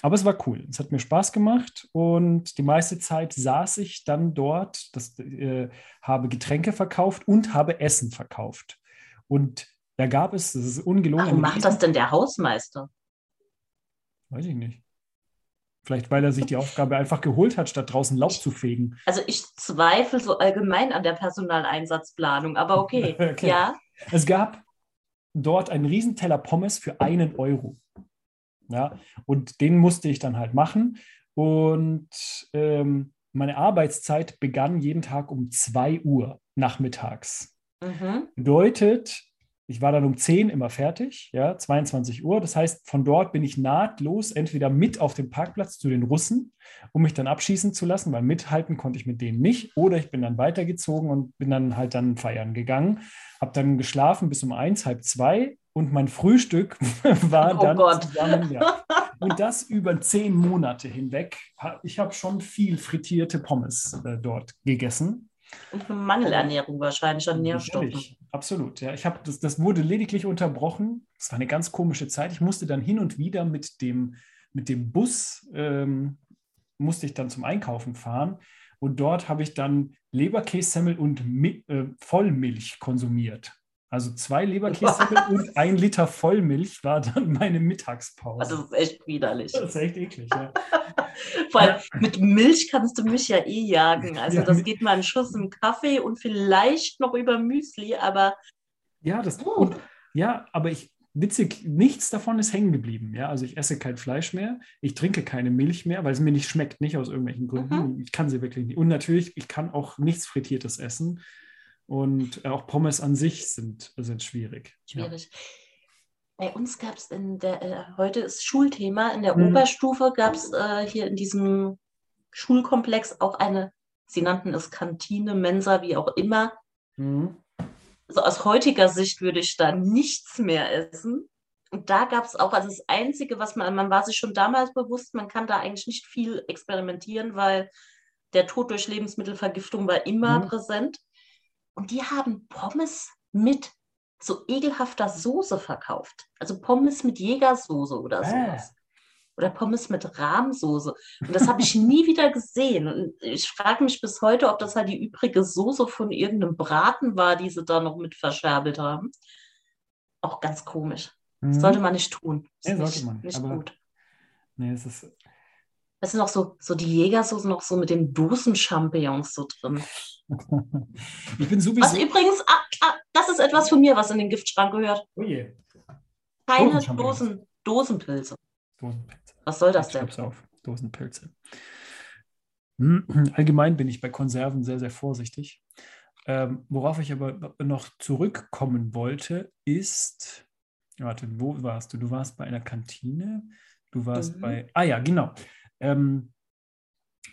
aber es war cool. Es hat mir Spaß gemacht und die meiste Zeit saß ich dann dort, das, äh, habe Getränke verkauft und habe Essen verkauft. Und da gab es, das ist ungelogen. Warum macht das denn der Hausmeister? Weiß ich nicht. Vielleicht, weil er sich die Aufgabe einfach geholt hat, statt draußen Laub zu fegen. Also ich zweifle so allgemein an der Personaleinsatzplanung, aber okay. Okay. Ja. Es gab dort einen Riesenteller Pommes für einen Euro. Ja, und den musste ich dann halt machen. Und ähm, meine Arbeitszeit begann jeden Tag um 2 Uhr nachmittags. Mhm. Bedeutet, ich war dann um 10 immer fertig, ja, 22 Uhr. Das heißt, von dort bin ich nahtlos entweder mit auf dem Parkplatz zu den Russen, um mich dann abschießen zu lassen, weil mithalten konnte ich mit denen nicht. Oder ich bin dann weitergezogen und bin dann halt dann feiern gegangen. Habe dann geschlafen bis um eins, halb zwei und mein Frühstück war Oh dann Gott. zusammen, ja. Und das über zehn Monate hinweg. Ich habe schon viel frittierte Pommes äh, dort gegessen. Und eine Mangelernährung wahrscheinlich an Nährstoffen. Sicherlich. Absolut. Ja, ich habe das, das wurde lediglich unterbrochen. Es war eine ganz komische Zeit. Ich musste dann hin und wieder mit dem, mit dem Bus ähm, musste ich dann zum Einkaufen fahren und dort habe ich dann Leberkässemmel und Mi äh, Vollmilch konsumiert. Also zwei Leberkässemmel und ein Liter Vollmilch war dann meine Mittagspause. Das ist echt widerlich. Das ist echt eklig, ja. Vor allem mit Milch kannst du mich ja eh jagen. Also das geht mal einen Schuss im Kaffee und vielleicht noch über Müsli, aber. Ja, das. Und, ja, aber ich, witzig, nichts davon ist hängen geblieben. Ja, also ich esse kein Fleisch mehr, ich trinke keine Milch mehr, weil es mir nicht schmeckt, nicht aus irgendwelchen Gründen. Mhm. Ich kann sie wirklich nicht. Und natürlich, ich kann auch nichts Frittiertes essen. Und auch Pommes an sich sind, sind schwierig. Schwierig. Ja. Bei uns gab es in der, äh, heute ist Schulthema, in der mhm. Oberstufe gab es äh, hier in diesem Schulkomplex auch eine, sie nannten es Kantine, Mensa, wie auch immer. Mhm also aus heutiger Sicht würde ich da nichts mehr essen. Und da gab es auch, also das Einzige, was man, man war sich schon damals bewusst, man kann da eigentlich nicht viel experimentieren, weil der Tod durch Lebensmittelvergiftung war immer mhm. präsent. Und die haben Pommes mit so ekelhafter Soße verkauft. Also Pommes mit Jägersoße oder äh. sowas oder Pommes mit Rahmsoße. Und das habe ich nie wieder gesehen. Und ich frage mich bis heute, ob das halt die übrige Soße von irgendeinem Braten war, die sie da noch mit verscherbelt haben. Auch ganz komisch. Mhm. Das sollte man nicht tun. Nee, sollte man. Nicht aber, gut. Nee, es ist. Es sind auch so, so die Jägersoße noch so mit den Dosen-Champignons so drin. ich bin sowieso. Was übrigens, ah, ah, das ist etwas von mir, was in den Giftschrank gehört. Oh je. Keine Dosen, Dosenpilze. Dosenpilze. Was soll das denn? auf, Dosenpilze. Hm, allgemein bin ich bei Konserven sehr, sehr vorsichtig. Ähm, worauf ich aber noch zurückkommen wollte, ist, warte, wo warst du? Du warst bei einer Kantine, du warst mhm. bei, ah ja, genau. Ähm,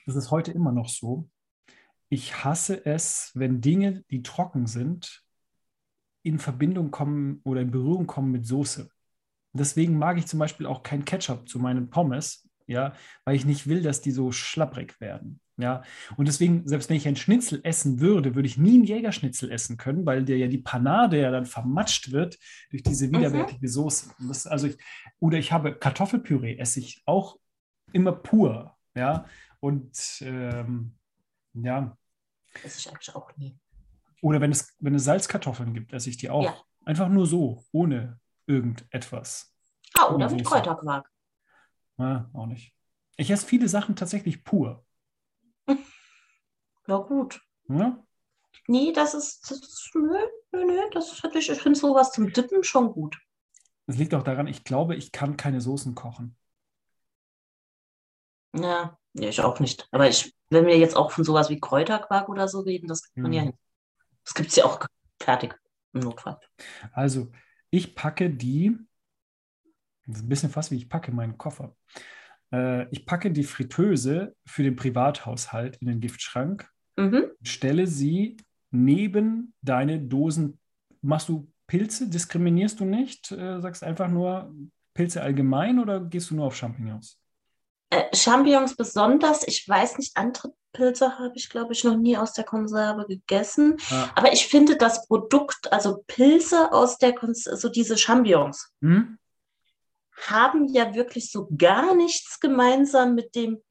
das ist heute immer noch so. Ich hasse es, wenn Dinge, die trocken sind, in Verbindung kommen oder in Berührung kommen mit Soße. Deswegen mag ich zum Beispiel auch kein Ketchup zu meinen Pommes, ja, weil ich nicht will, dass die so schlapprig werden. Ja, und deswegen, selbst wenn ich ein Schnitzel essen würde, würde ich nie einen Jägerschnitzel essen können, weil der ja die Panade ja dann vermatscht wird durch diese mhm. widerwärtige. Soße. Das, also ich, oder ich habe Kartoffelpüree, esse ich auch immer pur. Ja, und ähm, ja. Esse ich eigentlich auch nie. Oder wenn es, wenn es Salzkartoffeln gibt, esse ich die auch. Ja. Einfach nur so, ohne irgendetwas. Ah, oder mit Kräuterquark. Ja, auch nicht. Ich esse viele Sachen tatsächlich pur. Ja, gut. Ja? Nee, das ist, das ist nö, nö, nö, das ist wirklich, ich finde sowas zum Dippen schon gut. Das liegt auch daran, ich glaube, ich kann keine Soßen kochen. Ja, ich auch nicht. Aber ich, wenn wir jetzt auch von sowas wie Kräuterquark oder so reden, das kriegt man ja hm. hin. Das gibt es ja auch fertig im Notfall. Also, ich packe die, das ist ein bisschen fast wie ich packe meinen Koffer. Äh, ich packe die Fritteuse für den Privathaushalt in den Giftschrank, mhm. stelle sie neben deine Dosen. Machst du Pilze? Diskriminierst du nicht? Äh, sagst einfach nur Pilze allgemein oder gehst du nur auf Champignons? Äh, Champignons besonders. Ich weiß nicht, andere Pilze habe ich, glaube ich, noch nie aus der Konserve gegessen. Ja. Aber ich finde das Produkt, also Pilze aus der Konserve, so diese Champignons, hm? haben ja wirklich so gar nichts gemeinsam mit dem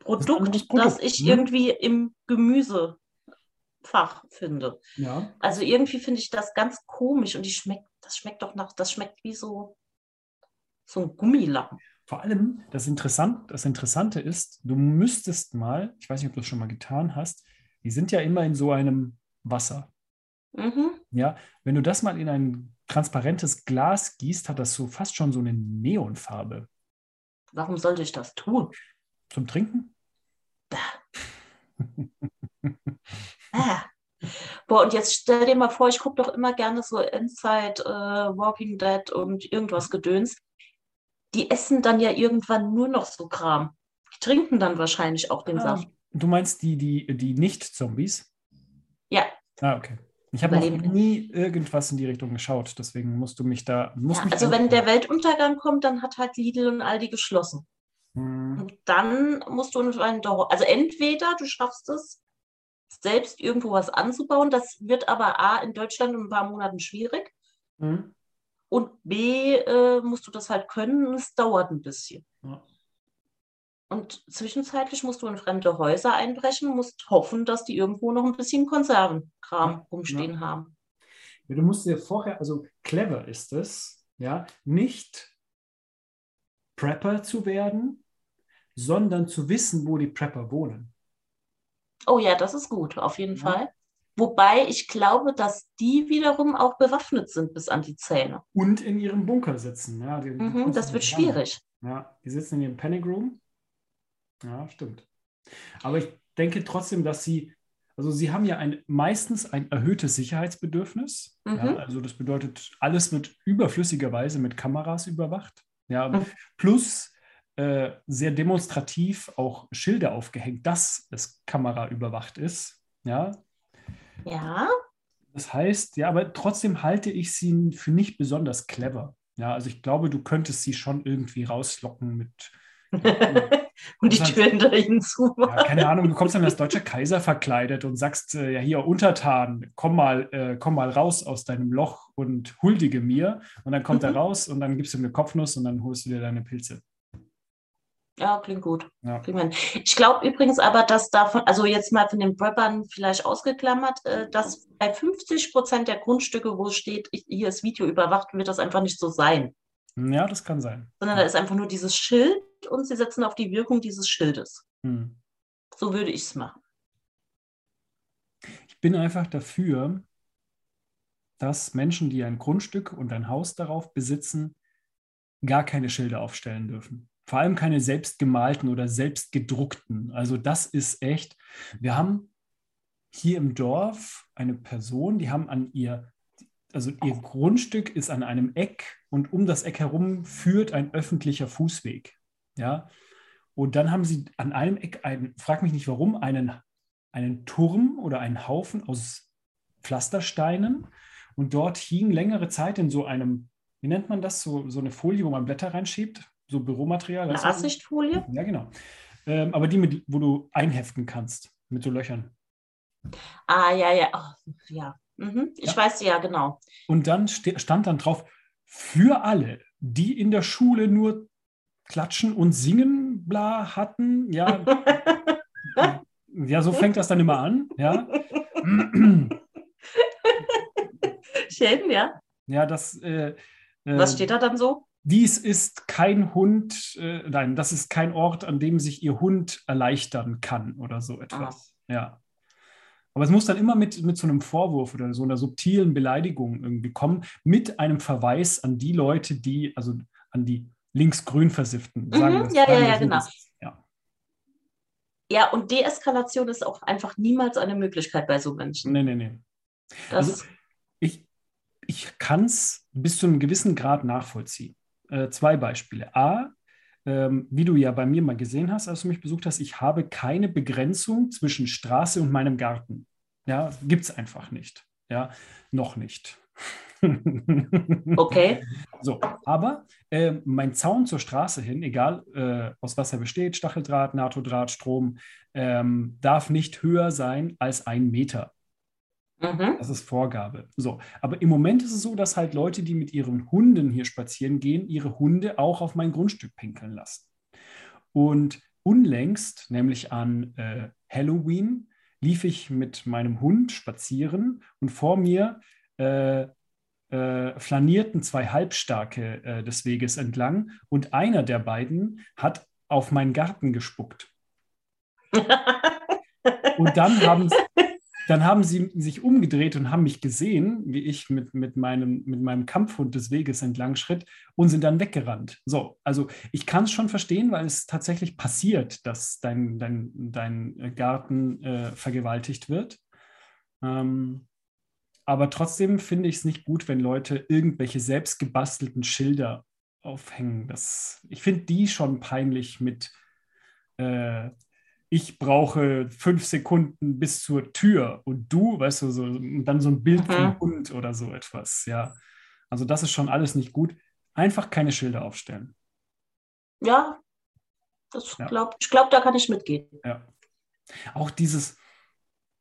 Produkt, das, Produkt. das ich hm? irgendwie im Gemüsefach finde. Ja. Also irgendwie finde ich das ganz komisch und die schmeckt, das schmeckt doch nach, das schmeckt wie so, so ein Gummilappen. Vor allem, das, Interessant, das Interessante ist, du müsstest mal, ich weiß nicht, ob du das schon mal getan hast, die sind ja immer in so einem Wasser. Mhm. Ja, wenn du das mal in ein transparentes Glas gießt, hat das so fast schon so eine Neonfarbe. Warum sollte ich das tun? Zum Trinken? ah. Boah, und jetzt stell dir mal vor, ich gucke doch immer gerne so Inside uh, Walking Dead und irgendwas Gedöns die essen dann ja irgendwann nur noch so Kram. Die trinken dann wahrscheinlich auch den ah, Saft. Du meinst die, die, die Nicht-Zombies? Ja. Ah, okay. Ich habe noch nie irgendwas in die Richtung geschaut, deswegen musst du mich da. Musst ja, mich also, wenn der Weltuntergang kommt, dann hat halt Lidl und Aldi geschlossen. Hm. Und dann musst du einen, also entweder du schaffst es, selbst irgendwo was anzubauen. Das wird aber A in Deutschland in ein paar Monaten schwierig. Mhm. Und B äh, musst du das halt können und es dauert ein bisschen. Ja. Und zwischenzeitlich musst du in fremde Häuser einbrechen, musst hoffen, dass die irgendwo noch ein bisschen Konservenkram ja, rumstehen ja. haben. Ja, du musst dir vorher, also clever ist es, ja, nicht Prepper zu werden, sondern zu wissen, wo die Prepper wohnen. Oh ja, das ist gut, auf jeden. Fall. Wobei ich glaube, dass die wiederum auch bewaffnet sind bis an die Zähne. Und in ihrem Bunker sitzen. Ja, die, mhm, das wird schwierig. Ja, die sitzen in ihrem Panic Room. Ja, stimmt. Aber ich denke trotzdem, dass sie, also sie haben ja ein, meistens ein erhöhtes Sicherheitsbedürfnis. Mhm. Ja, also das bedeutet, alles wird überflüssigerweise mit Kameras überwacht. Ja, mhm. plus äh, sehr demonstrativ auch Schilder aufgehängt, dass es kameraüberwacht ist. Ja. Ja. Das heißt, ja, aber trotzdem halte ich sie für nicht besonders clever. Ja, also ich glaube, du könntest sie schon irgendwie rauslocken mit. und die Türen da hinzu. Ja, keine Ahnung, du kommst dann als deutscher Kaiser verkleidet und sagst, äh, ja hier, Untertan, komm mal, äh, komm mal raus aus deinem Loch und huldige mir. Und dann kommt mhm. er raus und dann gibst du mir Kopfnuss und dann holst du dir deine Pilze. Ja, klingt gut. Ja. Ich glaube übrigens aber, dass davon, also jetzt mal von den Preppern vielleicht ausgeklammert, äh, dass bei 50 Prozent der Grundstücke, wo es steht, hier ist Video überwacht, wird das einfach nicht so sein. Ja, das kann sein. Sondern da ist einfach nur dieses Schild und sie setzen auf die Wirkung dieses Schildes. Hm. So würde ich es machen. Ich bin einfach dafür, dass Menschen, die ein Grundstück und ein Haus darauf besitzen, gar keine Schilder aufstellen dürfen. Vor allem keine selbstgemalten oder selbstgedruckten. Also das ist echt. Wir haben hier im Dorf eine Person, die haben an ihr, also ihr Grundstück ist an einem Eck und um das Eck herum führt ein öffentlicher Fußweg. Ja. Und dann haben sie an einem Eck einen, frag mich nicht warum, einen, einen Turm oder einen Haufen aus Pflastersteinen. Und dort hing längere Zeit in so einem, wie nennt man das, so, so eine Folie, wo man Blätter reinschiebt, so Büromaterial. Eine Absichtfolie? Ja, genau. Ähm, aber die, mit, wo du einheften kannst, mit so Löchern. Ah, ja, ja, oh, ja. Mhm. Ich ja. weiß, ja, genau. Und dann stand dann drauf, für alle, die in der Schule nur klatschen und singen bla hatten, ja. ja, so fängt das dann immer an, ja. Schön, ja. Ja, das. Äh, Was steht da dann so? Dies ist kein Hund, äh, nein, das ist kein Ort, an dem sich Ihr Hund erleichtern kann oder so etwas. Ah. Ja. Aber es muss dann immer mit, mit so einem Vorwurf oder so einer subtilen Beleidigung irgendwie kommen, mit einem Verweis an die Leute, die, also an die linksgrün versifften. Mhm, sagen mhm, ja, ja, ja, genau. ja. ja, und Deeskalation ist auch einfach niemals eine Möglichkeit bei so Menschen. Nee, nee, nee. also, ich ich kann es bis zu einem gewissen Grad nachvollziehen. Äh, zwei Beispiele. A, ähm, wie du ja bei mir mal gesehen hast, als du mich besucht hast, ich habe keine Begrenzung zwischen Straße und meinem Garten. Ja, gibt es einfach nicht. Ja, noch nicht. Okay. So, aber äh, mein Zaun zur Straße hin, egal äh, aus was er besteht, Stacheldraht, NATO-Draht, Strom, ähm, darf nicht höher sein als ein Meter. Mhm. Das ist Vorgabe. So, aber im Moment ist es so, dass halt Leute, die mit ihren Hunden hier spazieren gehen, ihre Hunde auch auf mein Grundstück pinkeln lassen. Und unlängst, nämlich an äh, Halloween, lief ich mit meinem Hund spazieren und vor mir äh, äh, flanierten zwei Halbstarke äh, des Weges entlang und einer der beiden hat auf meinen Garten gespuckt. und dann haben, dann haben sie sich umgedreht und haben mich gesehen, wie ich mit, mit, meinem, mit meinem Kampfhund des Weges entlang schritt und sind dann weggerannt. So, also ich kann es schon verstehen, weil es tatsächlich passiert, dass dein, dein, dein Garten äh, vergewaltigt wird. Ähm, aber trotzdem finde ich es nicht gut, wenn Leute irgendwelche selbstgebastelten Schilder aufhängen. Das, ich finde die schon peinlich mit, äh, ich brauche fünf Sekunden bis zur Tür und du, weißt du, so, und dann so ein Bild mhm. vom Hund oder so etwas. Ja, also das ist schon alles nicht gut. Einfach keine Schilder aufstellen. Ja, das ja. Glaub, ich glaube, da kann ich mitgehen. Ja. Auch dieses,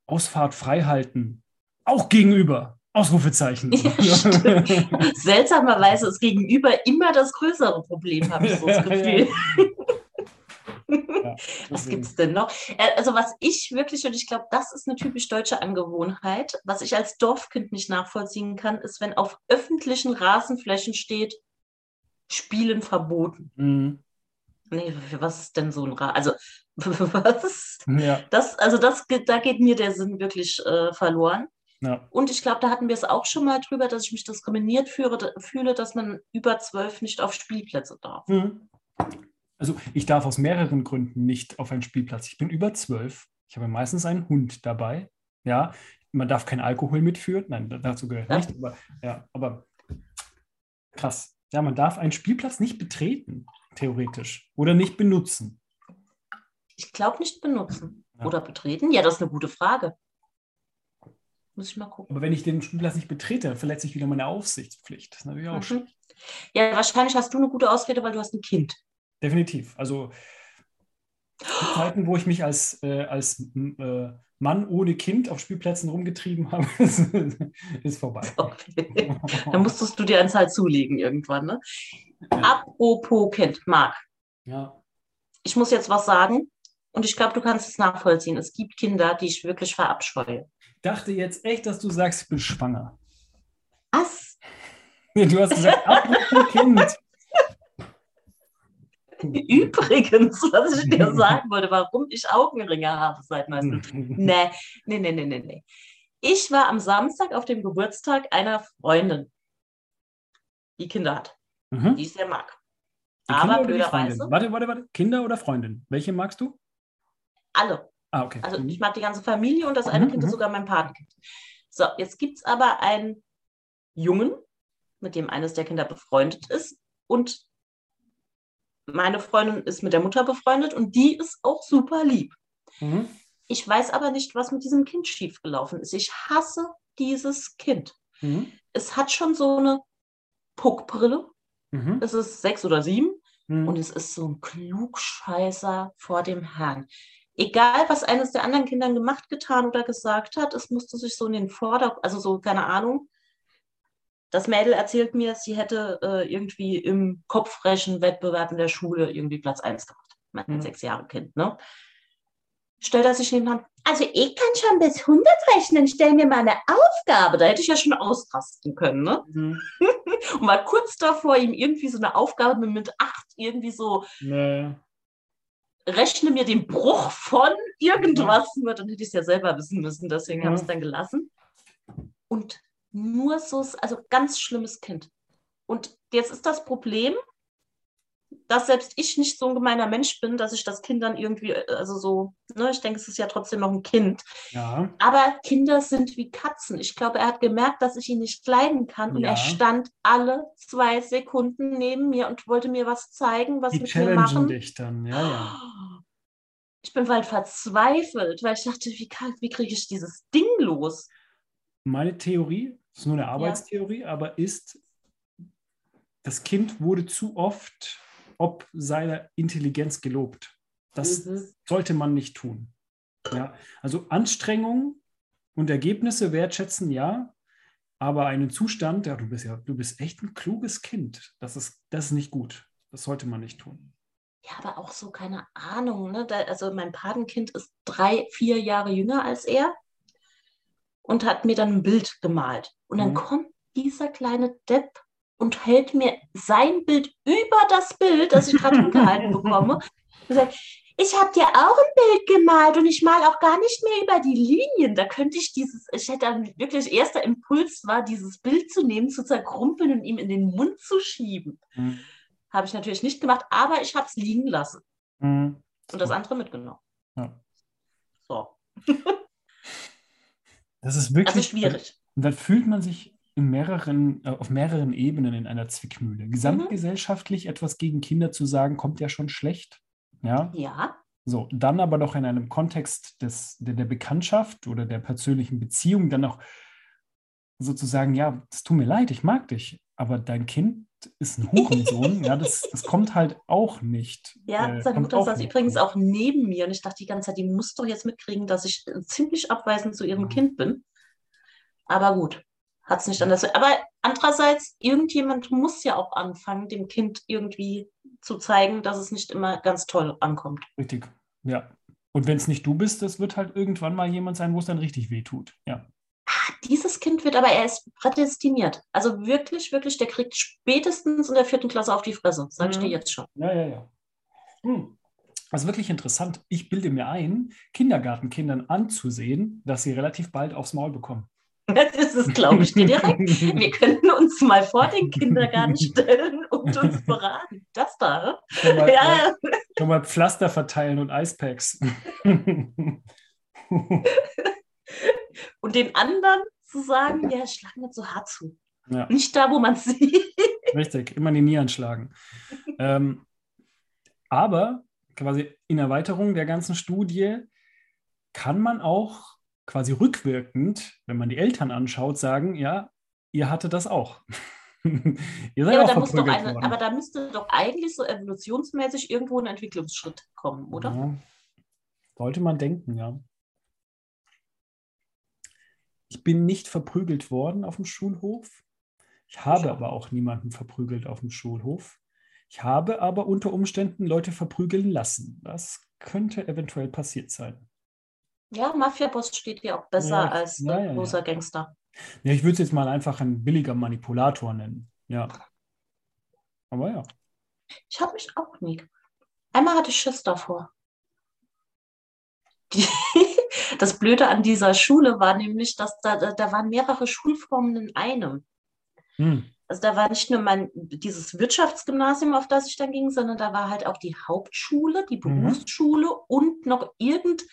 Ausfahrt frei halten. Auch gegenüber. Ausrufezeichen. Ja. Seltsamerweise ist gegenüber immer das größere Problem, habe ich so das Gefühl. Ja, Was gibt es denn noch? Äh, Also was ich wirklich, und ich glaube, das ist eine typisch deutsche Angewohnheit, was ich als Dorfkind nicht nachvollziehen kann, ist, wenn auf öffentlichen Rasenflächen steht, Spielen verboten. Mhm. Nee, was ist denn so ein Rasen? Also, was? Ja, Das, also das, da geht mir der Sinn wirklich äh, verloren. ja. Und ich glaube, da hatten wir es auch schon mal drüber, dass ich mich diskriminiert führe, fühle, dass man über zwölf nicht auf Spielplätze darf. Mhm. Also ich darf aus mehreren Gründen nicht auf einen Spielplatz. Ich bin über zwölf. Ich habe meistens einen Hund dabei. Ja, man darf keinen Alkohol mitführen. Nein, da- dazu gehört Ja. nicht. Aber ja, aber krass. Ja, man darf einen Spielplatz nicht betreten, theoretisch. Oder nicht benutzen. Ich glaube nicht benutzen Ja. oder betreten. Ja, das ist eine gute Frage. Muss ich mal gucken. Aber wenn ich den Spielplatz nicht betrete, verletze ich wieder meine Aufsichtspflicht. Das ist natürlich auch Mhm. schlecht. Ja, wahrscheinlich hast du eine gute Ausrede, weil du hast ein Kind. Definitiv. Also die Zeiten, wo ich mich als, äh, als äh, Mann ohne Kind auf Spielplätzen rumgetrieben habe, ist vorbei. Okay. Dann musstest du dir eins halt zulegen irgendwann, ne? Apropos Kind, Marc, Ja. ich muss jetzt was sagen und ich glaube, du kannst es nachvollziehen. Es gibt Kinder, die ich wirklich verabscheue. dachte jetzt echt, dass du sagst, ich bin schwanger. Was? Du hast gesagt, apropos Kind. Übrigens, was ich dir sagen wollte, warum ich Augenringe habe seit meinem Nee, nee, nee, nee, nee, nee. Ich war am Samstag auf dem Geburtstag einer Freundin, die Kinder hat, Mhm. die ich sehr mag. Die Aber Kinder oder die blöderweise, Freundin? Warte, warte, warte. Kinder oder Freundin? Welche magst du? alle. Ah, okay. Also Mhm. ich mag die ganze Familie und das eine Mhm, Kind ist mhm. sogar mein Patenkind. So, jetzt gibt es aber einen Jungen, mit dem eines der Kinder befreundet ist. Und meine Freundin ist mit der Mutter befreundet und die ist auch super lieb. Mhm. Ich weiß aber nicht, was mit diesem Kind schiefgelaufen ist. Ich hasse dieses Kind. Mhm. Es hat schon so eine Puckbrille. Mhm. Es ist sechs oder sieben. Mhm. Und es ist so ein Klugscheißer vor dem Herrn. Egal, was eines der anderen Kindern gemacht, getan oder gesagt hat, es musste sich so in den Vordergrund, also so, keine Ahnung. Das Mädel erzählt mir, sie hätte äh, irgendwie im Kopfrechen-Wettbewerb in der Schule irgendwie Platz 1 gemacht. Mein Mhm. sechs Jahre Kind, ne? Stellt er sich nebenan. Also ich kann schon bis 100 rechnen, stell mir mal eine Aufgabe. Da hätte ich ja schon ausrasten können, ne? Mhm. Und war kurz davor, ihm irgendwie so eine Aufgabe mit acht irgendwie so Nee. rechne mir den Bruch von irgendwas nur, dann hätte ich es ja selber wissen müssen, deswegen habe ich es dann gelassen. Und nur so, also ganz schlimmes Kind. Und jetzt ist das Problem, dass selbst ich nicht so ein gemeiner Mensch bin, dass ich das Kind dann irgendwie, äh, also so, ne, ich denke, es ist ja trotzdem noch ein Kind. Ja. Aber Kinder sind wie Katzen. Ich glaube, er hat gemerkt, dass ich ihn nicht leiden kann und Ja. er stand alle zwei Sekunden neben mir und wollte mir was zeigen, was Die mit mir machen. dich dann. Ja, ja. Ich bin bald verzweifelt, weil ich dachte, wie, wie kriege ich dieses Ding los? Meine Theorie, ist nur eine Arbeitstheorie, aber ist, das Kind wurde zu oft ob seiner Intelligenz gelobt. Das Mhm. sollte man nicht tun. Ja, also Anstrengung und Ergebnisse wertschätzen, ja, aber einen Zustand, ja, du bist ja, du bist echt ein kluges Kind. Das ist, das ist nicht gut. Das sollte man nicht tun. Ja, aber auch so, keine Ahnung. Ne? Da, also mein Patenkind ist drei, vier Jahre jünger als er und hat mir dann ein Bild gemalt. Und dann Mhm. kommt dieser kleine Depp und hält mir sein Bild über das Bild, das ich gerade hingehalten bekomme. Und sagt, ich habe dir auch ein Bild gemalt und ich mal auch gar nicht mehr über die Linien. Da könnte ich dieses, ich hätte dann wirklich, erster Impuls war, dieses Bild zu nehmen, zu zerkrumpeln und ihm in den Mund zu schieben. Mhm. Habe ich natürlich nicht gemacht, aber ich habe es liegen lassen Mhm. und das andere mitgenommen. Ja. So, Das ist wirklich also schwierig. Und dann fühlt man sich mehreren, äh, auf mehreren Ebenen in einer Zwickmühle. Mhm. Gesamtgesellschaftlich etwas gegen Kinder zu sagen, kommt ja schon schlecht. Ja. Ja, So, dann aber doch in einem Kontext des, der, der Bekanntschaft oder der persönlichen Beziehung dann auch sozusagen, ja, es tut mir leid, ich mag dich, aber dein Kind ist ein Hurensohn. ja, das, das kommt halt auch nicht. Ja, äh, seine Mutter saß übrigens auch neben mir und ich dachte die ganze Zeit, die muss doch jetzt mitkriegen, dass ich äh, ziemlich abweisend zu ihrem Ja. Kind bin. Aber gut, hat es nicht anders. Aber andererseits, irgendjemand muss ja auch anfangen, dem Kind irgendwie zu zeigen, dass es nicht immer ganz toll ankommt. Richtig, ja. Und wenn es nicht du bist, das wird halt irgendwann mal jemand sein, wo es dann richtig weh tut. Ja. Dieses Kind wird aber, er ist prädestiniert. Also wirklich, wirklich, der kriegt spätestens in der vierten Klasse auf die Fresse, sage ich Mhm. dir jetzt schon. Ja, ja, ja. Hm. Ist wirklich interessant. Ich bilde mir ein, Kindergartenkindern anzusehen, dass sie relativ bald aufs Maul bekommen. Das ist, glaube ich, dir direkt. Wir könnten uns mal vor den Kindergarten stellen und uns beraten. Das da. Schon mal, Ja, schon mal Pflaster verteilen und Eispacks. und den anderen zu sagen, ja, schlag nicht so hart zu. ja, Nicht da, wo man es sieht. richtig. Immer die Nieren schlagen. ähm, aber quasi in Erweiterung der ganzen Studie kann man auch quasi rückwirkend, wenn man die Eltern anschaut, sagen, ja, ihr hattet das auch. ihr seid Ja, aber, auch da doch verprügelt eine, aber da müsste doch eigentlich so evolutionsmäßig irgendwo ein Entwicklungsschritt kommen, oder? Ja, sollte man denken, ja. Ich bin nicht verprügelt worden auf dem Schulhof. Ich habe aber auch niemanden verprügelt auf dem Schulhof. Ich habe aber unter Umständen Leute verprügeln lassen. Das könnte eventuell passiert sein. Ja, Mafia-Boss steht ja auch besser Ja, als ja, ja. großer Gangster. Ja, ich würde es jetzt mal einfach ein billiger Manipulator nennen. Ja. Aber ja. Ich habe mich auch nie. Einmal hatte ich Schiss davor. Die, das Blöde an dieser Schule war nämlich, dass da, da, waren mehrere Schulformen in einem. Hm. Also da war nicht nur mein, dieses Wirtschaftsgymnasium, auf das ich dann ging, sondern da war halt auch die Hauptschule, die Mhm. Berufsschule und noch irgend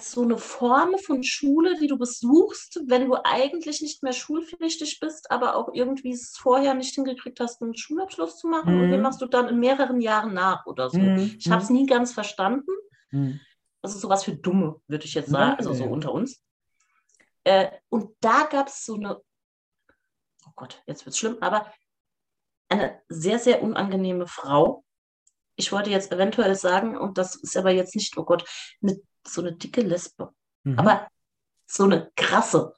so eine Form von Schule, die du besuchst, wenn du eigentlich nicht mehr schulpflichtig bist, aber auch irgendwie es vorher nicht hingekriegt hast, einen Schulabschluss zu machen. Und den Mhm. machst du dann in mehreren Jahren nach oder so. Hm, Ich habe es nie ganz verstanden. hm. Das ist sowas für Dumme, würde ich jetzt sagen, also ja, so unter uns. Äh, und da gab es so eine, oh Gott, jetzt wird es schlimm, aber eine sehr, sehr unangenehme Frau. Ich wollte jetzt eventuell sagen, und das ist aber jetzt nicht, oh Gott, eine, so eine dicke Lesbe, Mhm. aber so eine krasse,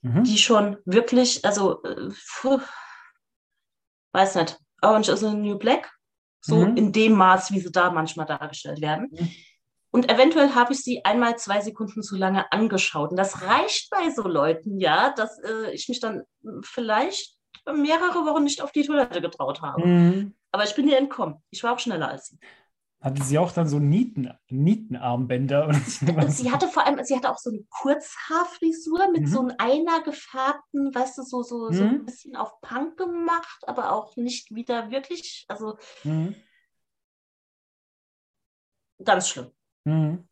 Mhm. die schon wirklich, also, äh, puh, weiß nicht, Orange is the New Black, so Mhm. in dem Maß, wie sie da manchmal dargestellt werden. Und eventuell habe ich sie einmal zwei Sekunden zu lange angeschaut. Und das reicht bei so Leuten, ja, dass äh, ich mich dann vielleicht mehrere Wochen nicht auf die Toilette getraut habe. Mhm. Aber ich bin ihr entkommen. Ich war auch schneller als sie. Hatte sie auch dann so Nieten, Nietenarmbänder? Und sie hatte vor allem, sie hatte auch so eine Kurzhaarfrisur mit Mhm. so einem einer gefärbten, weißt du, so, so, so Mhm. ein bisschen auf Punk gemacht, aber auch nicht wieder wirklich, also Mhm. ganz schlimm. Mhm.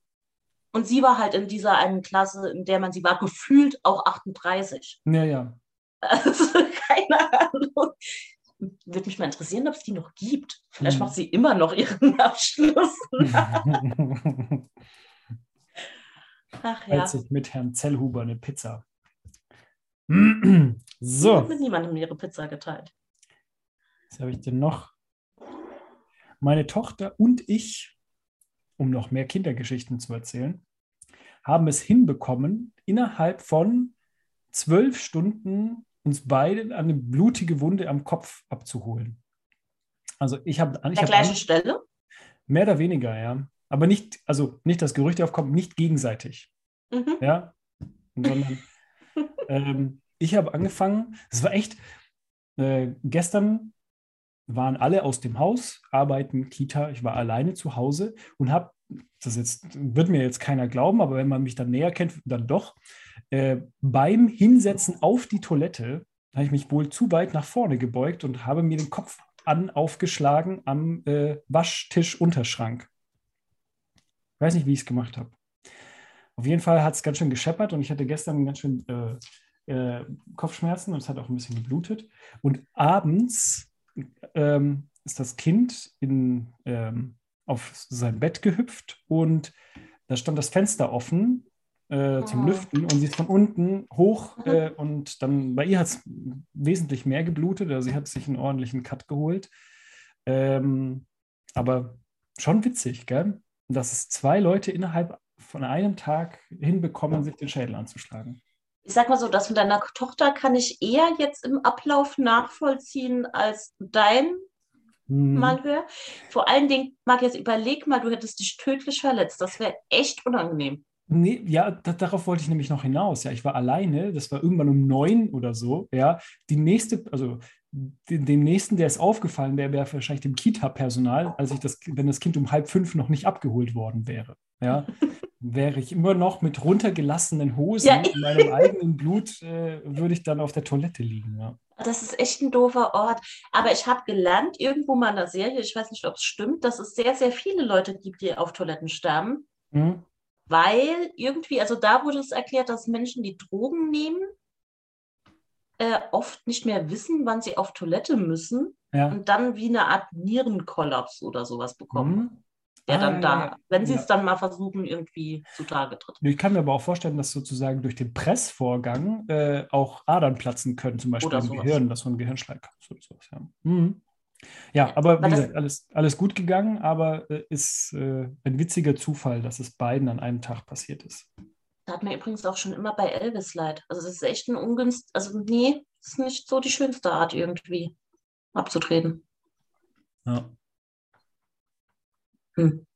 Und sie war halt in dieser einen Klasse, in der man sie war, gefühlt auch 38. Ja, ja. Also, keine Ahnung. Würde mich mal interessieren, ob es die noch gibt. Vielleicht Mhm. macht sie immer noch ihren Abschluss. Ach ja. Hält sich mit Herrn Zellhuber eine Pizza. Sie hat So, mit niemandem ihre Pizza geteilt. was habe ich denn noch? Meine Tochter und ich, um noch mehr Kindergeschichten zu erzählen, haben es hinbekommen, innerhalb von zwölf Stunden uns beide eine blutige Wunde am Kopf abzuholen. Also ich habe An der hab gleichen Stelle? mehr oder weniger, ja. Aber nicht, also nicht das Gerücht aufkommt, nicht gegenseitig. Mhm. Ja, sondern ähm, ich habe angefangen, es war echt, äh, gestern waren alle aus dem Haus, arbeiten, Kita, ich war alleine zu Hause und habe, das jetzt wird mir jetzt keiner glauben, aber wenn man mich dann näher kennt, dann doch, äh, beim Hinsetzen auf die Toilette habe ich mich wohl zu weit nach vorne gebeugt und habe mir den Kopf an aufgeschlagen am äh, Waschtisch-Unterschrank. Ich weiß nicht, wie ich es gemacht habe. Auf jeden Fall hat es ganz schön gescheppert und ich hatte gestern ganz schön äh, äh, Kopfschmerzen und es hat auch ein bisschen geblutet. Und abends ähm, ist das Kind in, ähm, auf sein Bett gehüpft und da stand das Fenster offen äh, zum Oh. Lüften und sie ist von unten hoch äh, und dann bei ihr hat es wesentlich mehr geblutet, also sie hat sich einen ordentlichen Cut geholt. Ähm, aber schon witzig, gell? Dass es zwei Leute innerhalb von einem Tag hinbekommen, sich den Schädel anzuschlagen. Ich sag mal so, das mit deiner Tochter kann ich eher jetzt im Ablauf nachvollziehen als dein Hm. Malheur. Vor allen Dingen, Marc, jetzt überleg mal, du hättest dich tödlich verletzt. Das wäre echt unangenehm. Nee, ja, da, darauf wollte ich nämlich noch hinaus. Ja, ich war alleine, das war irgendwann um neun oder so. Ja, die nächste, also dem, dem nächsten, der ist aufgefallen wäre, wäre wahrscheinlich dem Kita-Personal, als ich das, wenn das Kind um halb fünf noch nicht abgeholt worden wäre. Ja, wäre ich immer noch mit runtergelassenen Hosen Ja. in meinem eigenen Blut, äh, würde ich dann auf der Toilette liegen. Ja. Das ist echt ein doofer Ort. Aber ich habe gelernt, irgendwo mal in der Serie, ich weiß nicht, ob es stimmt, dass es sehr, sehr viele Leute gibt, die auf Toiletten sterben, Hm? weil irgendwie, also da wurde es erklärt, dass Menschen, die Drogen nehmen, äh, oft nicht mehr wissen, wann sie auf Toilette müssen Ja. und dann wie eine Art Nierenkollaps oder sowas bekommen, Hm? Der Ah, dann da, wenn sie Ja. es dann mal versuchen, irgendwie zutage tritt. Ich kann mir aber auch vorstellen, dass sozusagen durch den Pressvorgang äh, auch Adern platzen können, zum Beispiel Oder im sowas. Gehirn, dass so ein Gehirnschlag kommt sowas. Ja, mhm. ja aber wie gesagt, alles, alles gut gegangen, aber äh, ist äh, ein witziger Zufall, dass es beiden an einem Tag passiert ist. Da hat mir übrigens auch schon immer bei Elvis leid. Also das ist echt ein ungünstig, also nee, ist nicht so die schönste Art irgendwie abzutreten. Ja. Hm.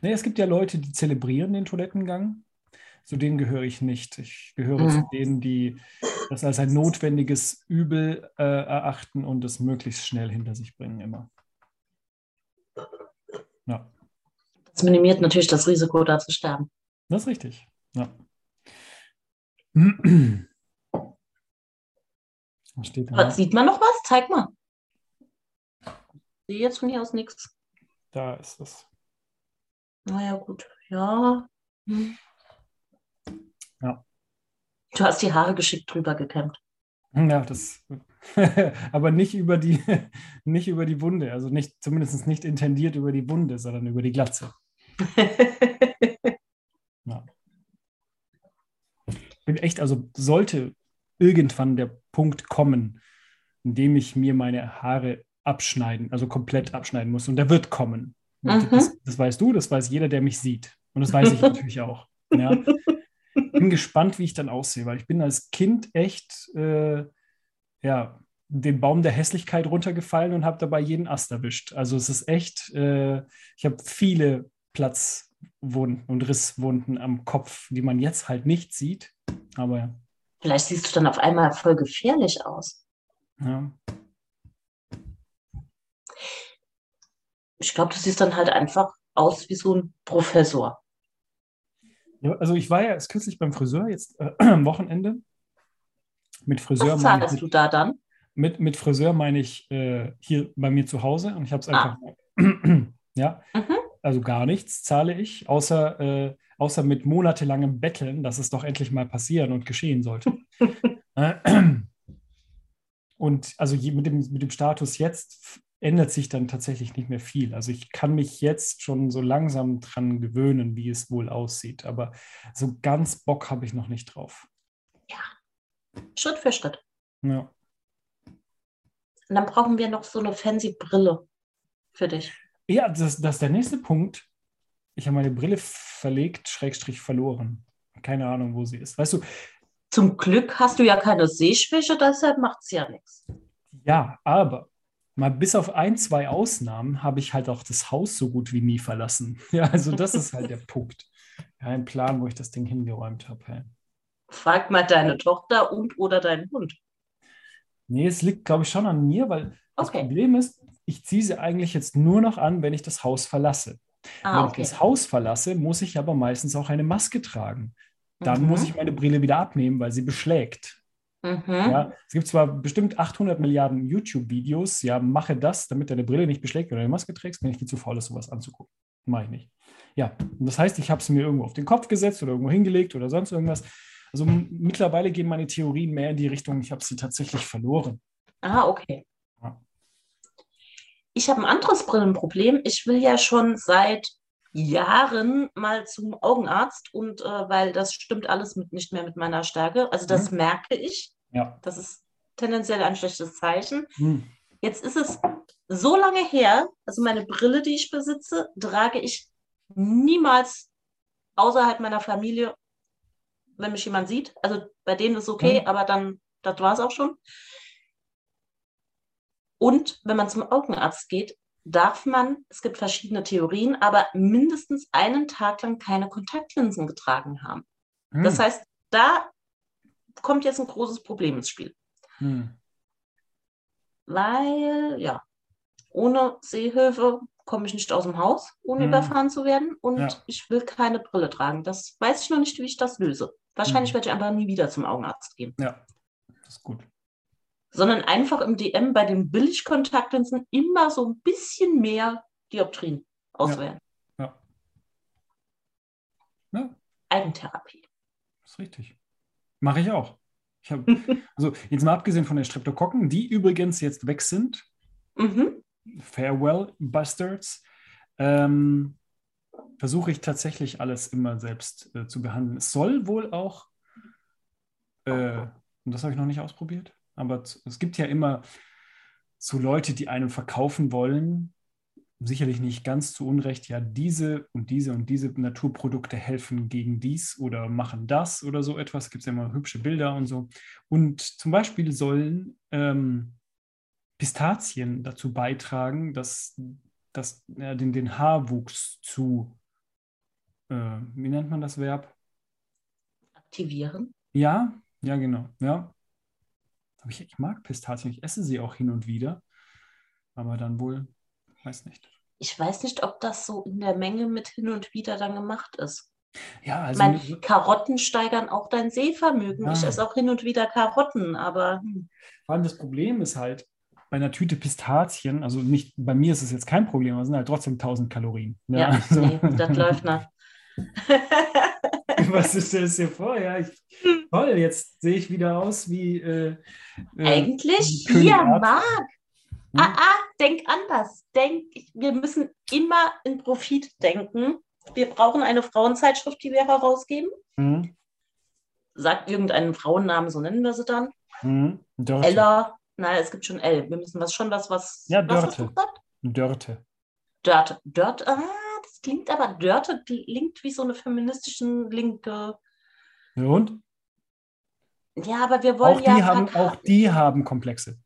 Nee, es gibt ja Leute, die zelebrieren den Toilettengang. Zu denen gehöre ich nicht. Ich gehöre Mhm. zu denen, die das als ein notwendiges Übel äh, erachten und es möglichst schnell hinter sich bringen, immer. Ja. Das minimiert natürlich das Risiko, da zu sterben. Das ist richtig. Ja. Was steht da? sieht man noch was? Zeig mal. Ich sehe jetzt von hier aus nichts. Da ist es. Naja, gut. Ja. Hm. Ja. Du hast die Haare geschickt drüber gekämmt. Ja, das. Aber nicht über die, nicht über die Wunde. Also nicht, zumindest nicht intendiert über die Wunde, sondern über die Glatze. bin echt, also sollte irgendwann der Punkt kommen, in dem ich mir meine Haare abschneiden, also komplett abschneiden muss. Und der wird kommen. Und Mhm. Das, das weißt du, das weiß jeder, der mich sieht. Und das weiß ich natürlich auch. Ja. Bin gespannt, wie ich dann aussehe, weil ich bin als Kind echt äh, ja, den Baum der Hässlichkeit runtergefallen und habe dabei jeden Ast erwischt. Also es ist echt, äh, ich habe viele Platzwunden und Risswunden am Kopf, die man jetzt halt nicht sieht. Aber ja. Vielleicht siehst du dann auf einmal voll gefährlich aus. ja. Ich glaube, du siehst dann halt einfach aus wie so ein Professor. Ja, also ich war ja erst kürzlich beim Friseur, jetzt äh, am Wochenende. Mit Friseur Was meine zahlst ich, du da dann? mit, mit Friseur meine ich äh, hier bei mir zu Hause und ich habe es Ah. einfach, ja, Mhm. also gar nichts zahle ich, außer, äh, außer mit monatelangem Betteln, dass es doch endlich mal passieren und geschehen sollte. Äh, und also je, mit, dem, mit dem Status jetzt ändert sich dann tatsächlich nicht mehr viel. Also ich kann mich jetzt schon so langsam dran gewöhnen, wie es wohl aussieht, aber so ganz Bock habe ich noch nicht drauf. Schritt für Schritt. Ja. Und dann brauchen wir noch so eine fancy Brille für dich. Ja, das, das ist der nächste Punkt. Ich habe meine Brille verlegt, Schrägstrich verloren. Keine Ahnung, wo sie ist. Weißt du, Zum Glück hast du ja keine Sehschwäche, deshalb macht es ja nichts. ja, aber mal bis auf ein, zwei Ausnahmen habe ich halt auch das Haus so gut wie nie verlassen. Ja, also das ist halt der Punkt. Kein Plan, wo ich das Ding hingeräumt habe. Hey. Frag mal deine Tochter und oder deinen Hund. Nee, es liegt, glaube ich, schon an mir, weil das Okay. Problem ist, ich ziehe sie eigentlich jetzt nur noch an, wenn ich das Haus verlasse. Ah, wenn okay. ich das Haus verlasse, muss ich aber meistens auch eine Maske tragen. Dann Mhm. muss ich meine Brille wieder abnehmen, weil sie beschlägt. Mhm. Ja, es gibt zwar bestimmt 800 Milliarden YouTube-Videos, ja, mache das, damit deine Brille nicht beschlägt, wenn du eine Maske trägst, bin ich viel zu faul, das sowas anzugucken. Mache ich nicht. Ja, und das heißt, ich habe sie mir irgendwo auf den Kopf gesetzt oder irgendwo hingelegt oder sonst irgendwas. Also mittlerweile gehen meine Theorien mehr in die Richtung, ich habe sie tatsächlich verloren. Ah, okay. Ja. Ich habe ein anderes Brillenproblem. Ich will ja schon seit Jahren mal zum Augenarzt und äh, weil das stimmt alles mit, nicht mehr mit meiner Stärke. Also das Mhm. merke ich. Ja. Das ist tendenziell ein schlechtes Zeichen. Hm. Jetzt ist es so lange her, also meine Brille, die ich besitze, trage ich niemals außerhalb meiner Familie, wenn mich jemand sieht. Also bei denen ist okay, Mhm. aber dann, das war es auch schon. Und wenn man zum Augenarzt geht, darf man, es gibt verschiedene Theorien, aber mindestens einen Tag lang keine Kontaktlinsen getragen haben. Hm. Das heißt, da kommt jetzt ein großes Problem ins Spiel. Hm. Weil, ja, ohne Sehhilfe komme ich nicht aus dem Haus, ohne Mhm. überfahren zu werden. Und Ja. ich will keine Brille tragen. Das weiß ich noch nicht, wie ich das löse. Wahrscheinlich Mhm. werde ich einfach nie wieder zum Augenarzt gehen. Ja, das ist gut. Sondern einfach im DM bei den Billigkontaktlinsen immer so ein bisschen mehr Dioptrien auswählen. Ja. Ja, Eigentherapie. das ist richtig. Mache ich auch. Ich habe, also jetzt mal abgesehen von den Streptokokken, die übrigens jetzt weg sind, Mhm. Farewell Bastards, ähm, versuche ich tatsächlich alles immer selbst äh, zu behandeln. Es soll wohl auch, äh, und das habe ich noch nicht ausprobiert, aber es gibt ja immer so Leute, die einem verkaufen wollen, sicherlich nicht ganz zu Unrecht, ja, diese und diese und diese Naturprodukte helfen gegen dies oder machen das oder so etwas. Es gibt ja immer hübsche Bilder und so. Und zum Beispiel sollen ähm, Pistazien dazu beitragen, dass, dass ja, den, den Haarwuchs zu, äh, wie nennt man das Verb? Aktivieren. Ja, ja, genau, ja. Aber ich, ich mag Pistazien, ich esse sie auch hin und wieder, aber dann wohl, weiß nicht. Ich weiß nicht, ob das so in der Menge mit hin und wieder dann gemacht ist. Ja, Ich also meine, Karotten steigern auch dein Sehvermögen. Ich Ja. esse auch hin und wieder Karotten, aber hm, vor allem das Problem ist halt, bei einer Tüte Pistazien, also nicht, bei mir ist es jetzt kein Problem, aber es sind halt trotzdem 1000 Kalorien. ja, also- nee, das läuft nicht. Was ist das hier vor? Ja, ich, toll, jetzt sehe ich wieder aus wie. Äh, äh, Eigentlich, König hier. Marc. Hm? Ah, ah, denk anders. Denk, wir müssen immer in Profit denken. Wir brauchen eine Frauenzeitschrift, die wir herausgeben. Hm, Sagt irgendeinen Frauennamen, so nennen wir sie dann. hm, Dörte. Ella. Nein, es gibt schon L. Wir müssen was schon was, was. Ja, was Dörte. gesagt? Dörte. Dörte. Dörte, ah, das klingt aber, Dörte klingt wie so eine feministischen linke. Und? Ja, aber wir wollen Auch die, ja. haben, auch die haben Komplexe.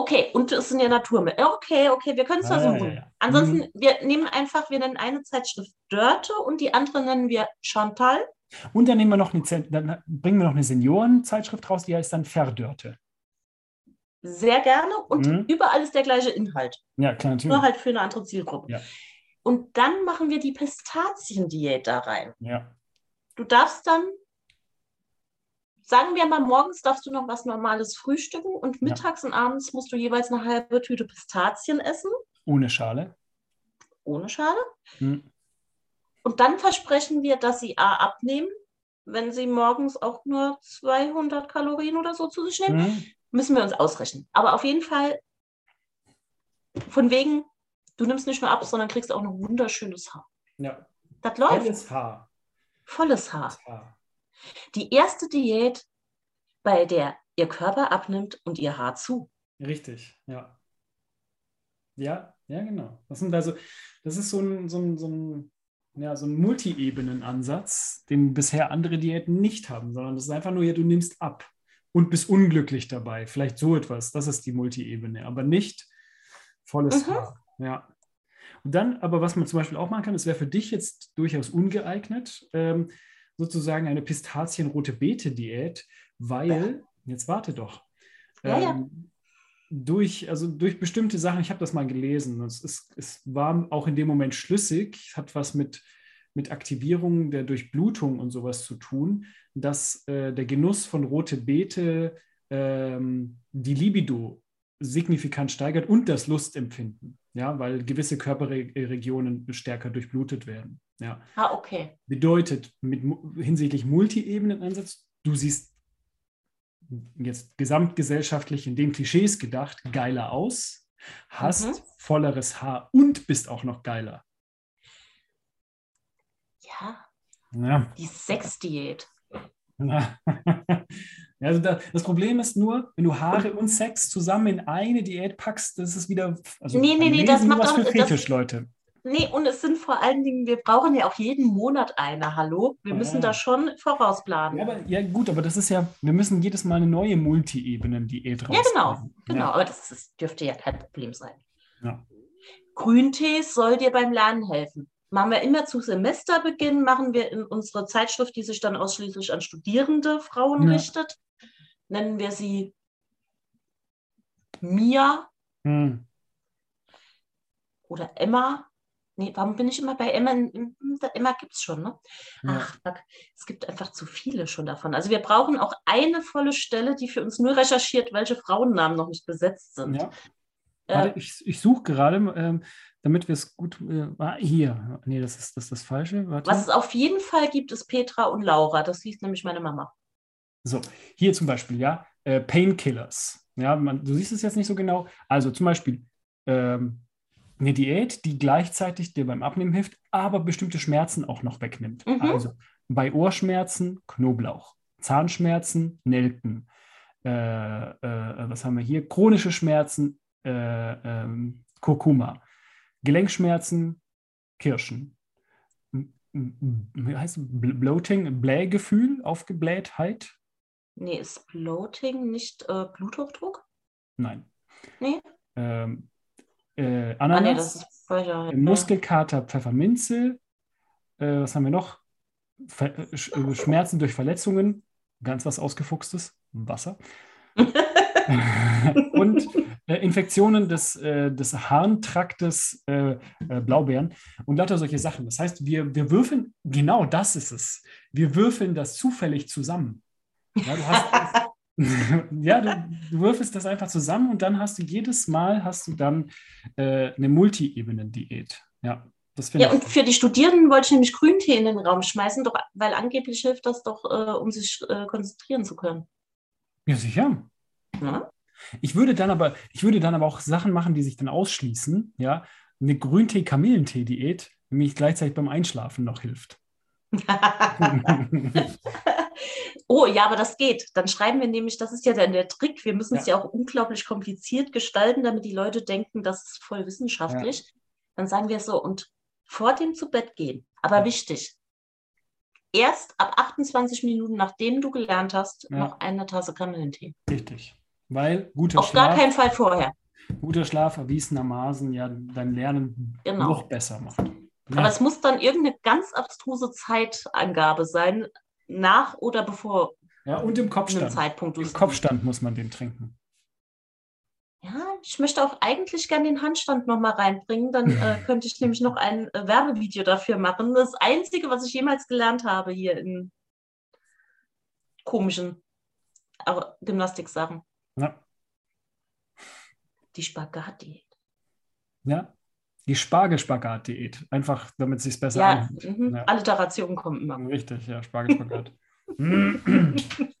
Okay, und es sind ja Naturmittel. Okay, okay, wir können es Ah, ja, versuchen. ja, ja. Ansonsten, Mhm. wir nehmen einfach, wir nennen eine Zeitschrift Dörte und die andere nennen wir Chantal. Und dann nehmen wir noch eine, dann bringen wir noch eine Seniorenzeitschrift raus, die heißt dann Verdörte. Sehr gerne und Mhm. überall ist der gleiche Inhalt, Ja, klar, nur natürlich. halt für eine andere Zielgruppe. Ja. Und dann machen wir die Pistaziendiät da rein. Ja. Du darfst dann, sagen wir mal, morgens darfst du noch was Normales frühstücken und Ja. mittags und abends musst du jeweils eine halbe Tüte Pistazien essen, Ohne Schale. ohne Schale. Hm. Und dann versprechen wir, dass sie A abnehmen, wenn sie morgens auch nur 200 Kalorien oder so zu sich nehmen. Hm. Müssen wir uns ausrechnen. Aber auf jeden Fall, von wegen, du nimmst nicht nur ab, sondern kriegst auch noch wunderschönes Haar. Ja. Das läuft. Volles Haar. Volles Haar. Volles Haar. Die erste Diät, bei der ihr Körper abnimmt und ihr Haar zu. Richtig, ja. Ja, ja, genau. Das sind also, das ist so ein, so ein, so ein, ja, so ein Multi-Ebenen-Ansatz, den bisher andere Diäten nicht haben, sondern das ist einfach nur, ja, du nimmst ab und bist unglücklich dabei. Vielleicht so etwas, das ist die Multi-Ebene, aber nicht volles Mhm. Haar. Ja. Und dann, aber was man zum Beispiel auch machen kann, es wäre für dich jetzt durchaus ungeeignet, ähm, sozusagen eine pistazienrote Beete-Diät, weil, jetzt warte doch, Ja, ja. ähm, durch, also durch bestimmte Sachen, ich habe das mal gelesen, es, ist, es war auch in dem Moment schlüssig, es hat was mit, mit Aktivierung der Durchblutung und sowas zu tun, dass äh, der Genuss von rote Beete ähm, die Libido signifikant steigert und das Lustempfinden, ja, weil gewisse Körperregionen stärker durchblutet werden. Ja. Ah, okay. Bedeutet, mit, hinsichtlich Multi-Ebenen-Ansatz, du siehst jetzt gesamtgesellschaftlich in den Klischees gedacht, geiler aus, hast Mhm. volleres Haar und bist auch noch geiler. Ja, Ja. die Sexdiät. Ja. Also da, das Problem ist nur, wenn du Haare und Sex zusammen in eine Diät packst, das ist wieder. Also Nee, nee, nee, das macht was für das- Fetischleute. Nee, und es sind vor allen Dingen, wir brauchen ja auch jeden Monat eine, hallo? Wir müssen Ja. da schon vorausplanen. Ja, aber, ja, gut, aber das ist ja, wir müssen jedes Mal eine neue Multi-Ebenen-Diät Ja, genau, genau. Ja. Aber das ist, dürfte ja kein Problem sein. Ja. Grüntee soll dir beim Lernen helfen. Machen wir immer zu Semesterbeginn, machen wir in unsere Zeitschrift, die sich dann ausschließlich an studierende Frauen richtet, nennen wir sie Mia Hm. oder Emma. Nee, warum bin ich immer bei Emma? Emma gibt es schon, ne? Ja. Ach, es gibt einfach zu viele schon davon. Also wir brauchen auch eine volle Stelle, die für uns nur recherchiert, welche Frauennamen noch nicht besetzt sind. Ja. Äh, Warte, ich, ich suche gerade, ähm, damit wir es gut. Äh, ah, hier. Nee, das ist das, ist das Falsche. Warte. was es auf jeden Fall gibt, ist Petra und Laura. Das hieß nämlich meine Mama. So, hier zum Beispiel, ja, äh, Painkillers. Ja, man, du siehst es jetzt nicht so genau. Also zum Beispiel ähm, eine Diät, die gleichzeitig dir beim Abnehmen hilft, aber bestimmte Schmerzen auch noch wegnimmt. Mhm. Also bei Ohrschmerzen Knoblauch, Zahnschmerzen Nelken. Äh, äh, was haben wir hier? Chronische Schmerzen äh, ähm, Kurkuma. Gelenkschmerzen Kirschen. Wie heißt Bloating, Blähgefühl, Aufgeblähtheit? Nee, ist Bloating nicht äh, Bluthochdruck? Nein. Nee. Ähm, äh, Ah, nee, Ananas, das ist falscher. äh, Muskelkater, Pfefferminze. Äh, was haben wir noch? Ver Sch äh, Schmerzen durch Verletzungen. Ganz was Ausgefuchstes. Wasser. Und äh, Infektionen des, äh, des Harntraktes äh, äh, Blaubeeren und lauter solche Sachen. Das heißt, wir, wir würfeln, genau das ist es. Wir würfeln das zufällig zusammen. Ja, du, hast, ja, du, du würfelst das einfach zusammen und dann hast du jedes Mal hast du dann äh, eine Multi-Ebenen-Diät. Ja, das finde Ja, ich. und für die Studierenden wollte ich nämlich Grüntee in den Raum schmeißen, doch, weil angeblich hilft das doch, äh, um sich äh, konzentrieren zu können. Ja, sicher. Ja? Ich würde dann aber, ich würde dann aber auch Sachen machen, die sich dann ausschließen. Ja, eine Grüntee-Kamillentee-Diät, die mich gleichzeitig beim Einschlafen noch hilft. oh, ja, aber das geht. Dann schreiben wir nämlich, das ist ja dann der Trick, wir müssen es Ja. ja auch unglaublich kompliziert gestalten, damit die Leute denken, das ist voll wissenschaftlich. Dann sagen wir so, und vor dem zu Bett gehen, aber Ja. wichtig, erst ab 28 Minuten, nachdem du gelernt hast, Ja. noch eine Tasse Kamillentee. Richtig. Weil guter Auf gar Schlaf, keinen Fall vorher. guter Schlaf erwiesenermaßen ja dein Lernen Genau. noch besser macht. Aber Ja, es muss dann irgendeine ganz abstruse Zeitangabe sein, nach oder bevor ja, und im Kopfstand. Zeitpunkt Im Kopfstand muss man den trinken. Ja, ich möchte auch eigentlich gerne den Handstand nochmal reinbringen. Dann äh, könnte ich nämlich noch ein äh, Werbevideo dafür machen. Das Einzige, was ich jemals gelernt habe hier in komischen äh, Gymnastiksachen. Ja. Die Spagat-Diät. ja. Die Spargelspagat-Diät. Einfach, damit es sich besser Ja, anhört. mhm. Ja. Alliteration kommt immer. Richtig, ja, Spargelspagat.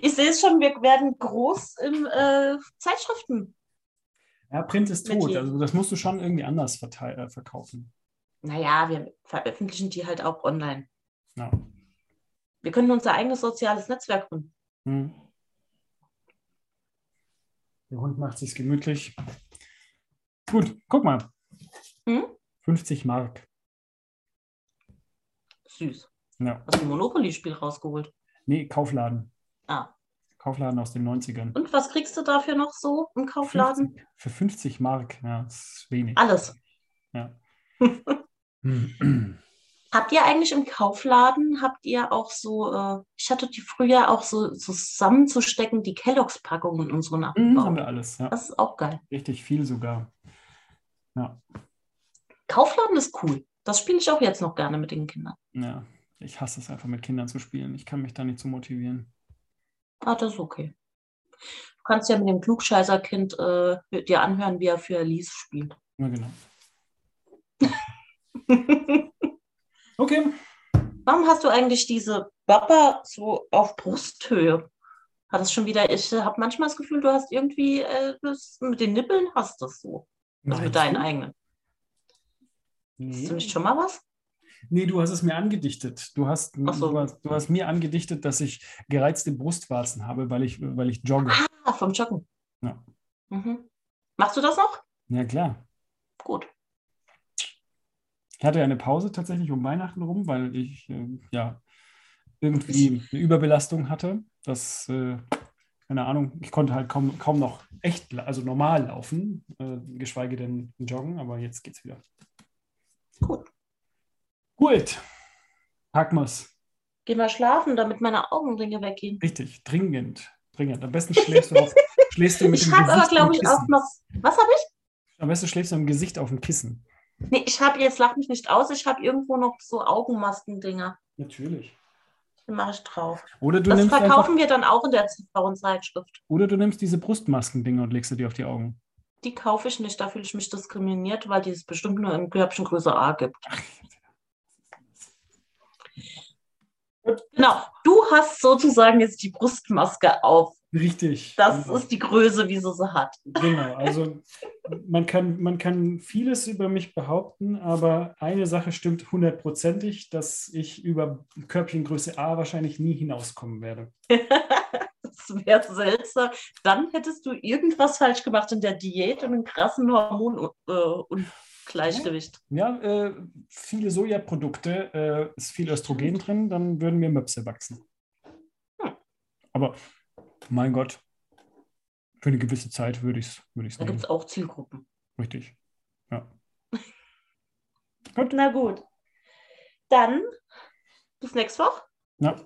Ich sehe es schon, wir werden groß im äh, Zeitschriften. ja, Print ist Mit tot. je- Also das musst du schon irgendwie anders äh, verkaufen. Naja, wir veröffentlichen die halt auch online. Ja. Wir können unser eigenes soziales Netzwerk gründen. Hm. Der Hund macht sich gemütlich. Gut, guck mal. Hm? 50 Mark. Süß. Ja. Hast du ein Monopoly-Spiel rausgeholt? Nee, Kaufladen. Ah. Kaufladen aus den 90ern. Und was kriegst du dafür noch so im Kaufladen? 50, für 50 Mark, ja, das ist wenig. Alles. Ja. Habt ihr eigentlich im Kaufladen, habt ihr auch so, äh, ich hatte die früher auch so, so zusammenzustecken, die Kelloggs-Packungen und so Mhm, nachgebaut. haben wir alles, ja. Das ist auch geil. Richtig viel sogar. Ja, Kaufladen ist cool. Das spiele ich auch jetzt noch gerne mit den Kindern. ja. Ich hasse es einfach mit Kindern zu spielen. Ich kann mich da nicht zu motivieren. Ah, das ist okay. Du kannst ja mit dem Klugscheißer-Kind äh, dir anhören, wie er für Elise spielt. Ja, genau. Okay. Warum hast du eigentlich diese Bappa so auf Brusthöhe? Hat das schon wieder, ich habe manchmal das Gefühl, du hast irgendwie, äh, das, mit den Nippeln hast du es so. Also mit Meinst deinen du? Eigenen. Hast Nee. du nicht schon mal was? Nee, du hast es mir angedichtet. Du hast, so. du hast, du hast mir angedichtet, dass ich gereizte Brustwarzen habe, weil ich, weil ich jogge. Ah, vom Joggen. Ja. Mhm. Machst du das noch? Ja, klar. Gut. Ich hatte eine Pause tatsächlich um Weihnachten rum, weil ich äh, ja irgendwie eine Überbelastung hatte. Das, äh, keine Ahnung, ich konnte halt kaum, kaum noch echt, also normal laufen, äh, geschweige denn joggen, aber jetzt geht's wieder. Gut. Gut. Packen wir's. Geh mal schlafen, damit meine Augenringe weggehen. Richtig, dringend. Dringend. Am besten schläfst du, auf, schläfst du mit Ich dem habe aber, Gesicht glaube ich, auch noch. Was habe ich? Am besten schläfst du im Gesicht auf dem Kissen. Nee, ich habe jetzt, lach mich nicht aus, ich habe irgendwo noch so Augenmasken-Dinger. Natürlich. Die mache ich drauf. Oder du, Das nimmst einfach, verkaufen wir dann auch in der Frauenzeitschrift. oder du nimmst diese Brustmasken-Dinger und legst sie dir auf die Augen. Die kaufe ich nicht, da fühle ich mich diskriminiert, weil die es bestimmt nur in Körbchen Größe A gibt. Genau, du hast sozusagen jetzt die Brustmaske auf. Richtig. Das genau. ist die Größe, wie sie sie hat. Genau, also man kann, man kann vieles über mich behaupten, aber eine Sache stimmt hundertprozentig, dass ich über Körbchengröße A wahrscheinlich nie hinauskommen werde. Das wäre seltsam. Dann hättest du irgendwas falsch gemacht in der Diät und einen krassen Hormonungleichgewicht. Ja, äh, viele Sojaprodukte, äh, ist viel Östrogen drin, dann würden mir Möpse wachsen. Hm. Aber mein Gott, für eine gewisse Zeit würde ich es würde ich's Da gibt es auch Zielgruppen. Richtig. Ja. Na gut. Dann bis nächste Woche. ja,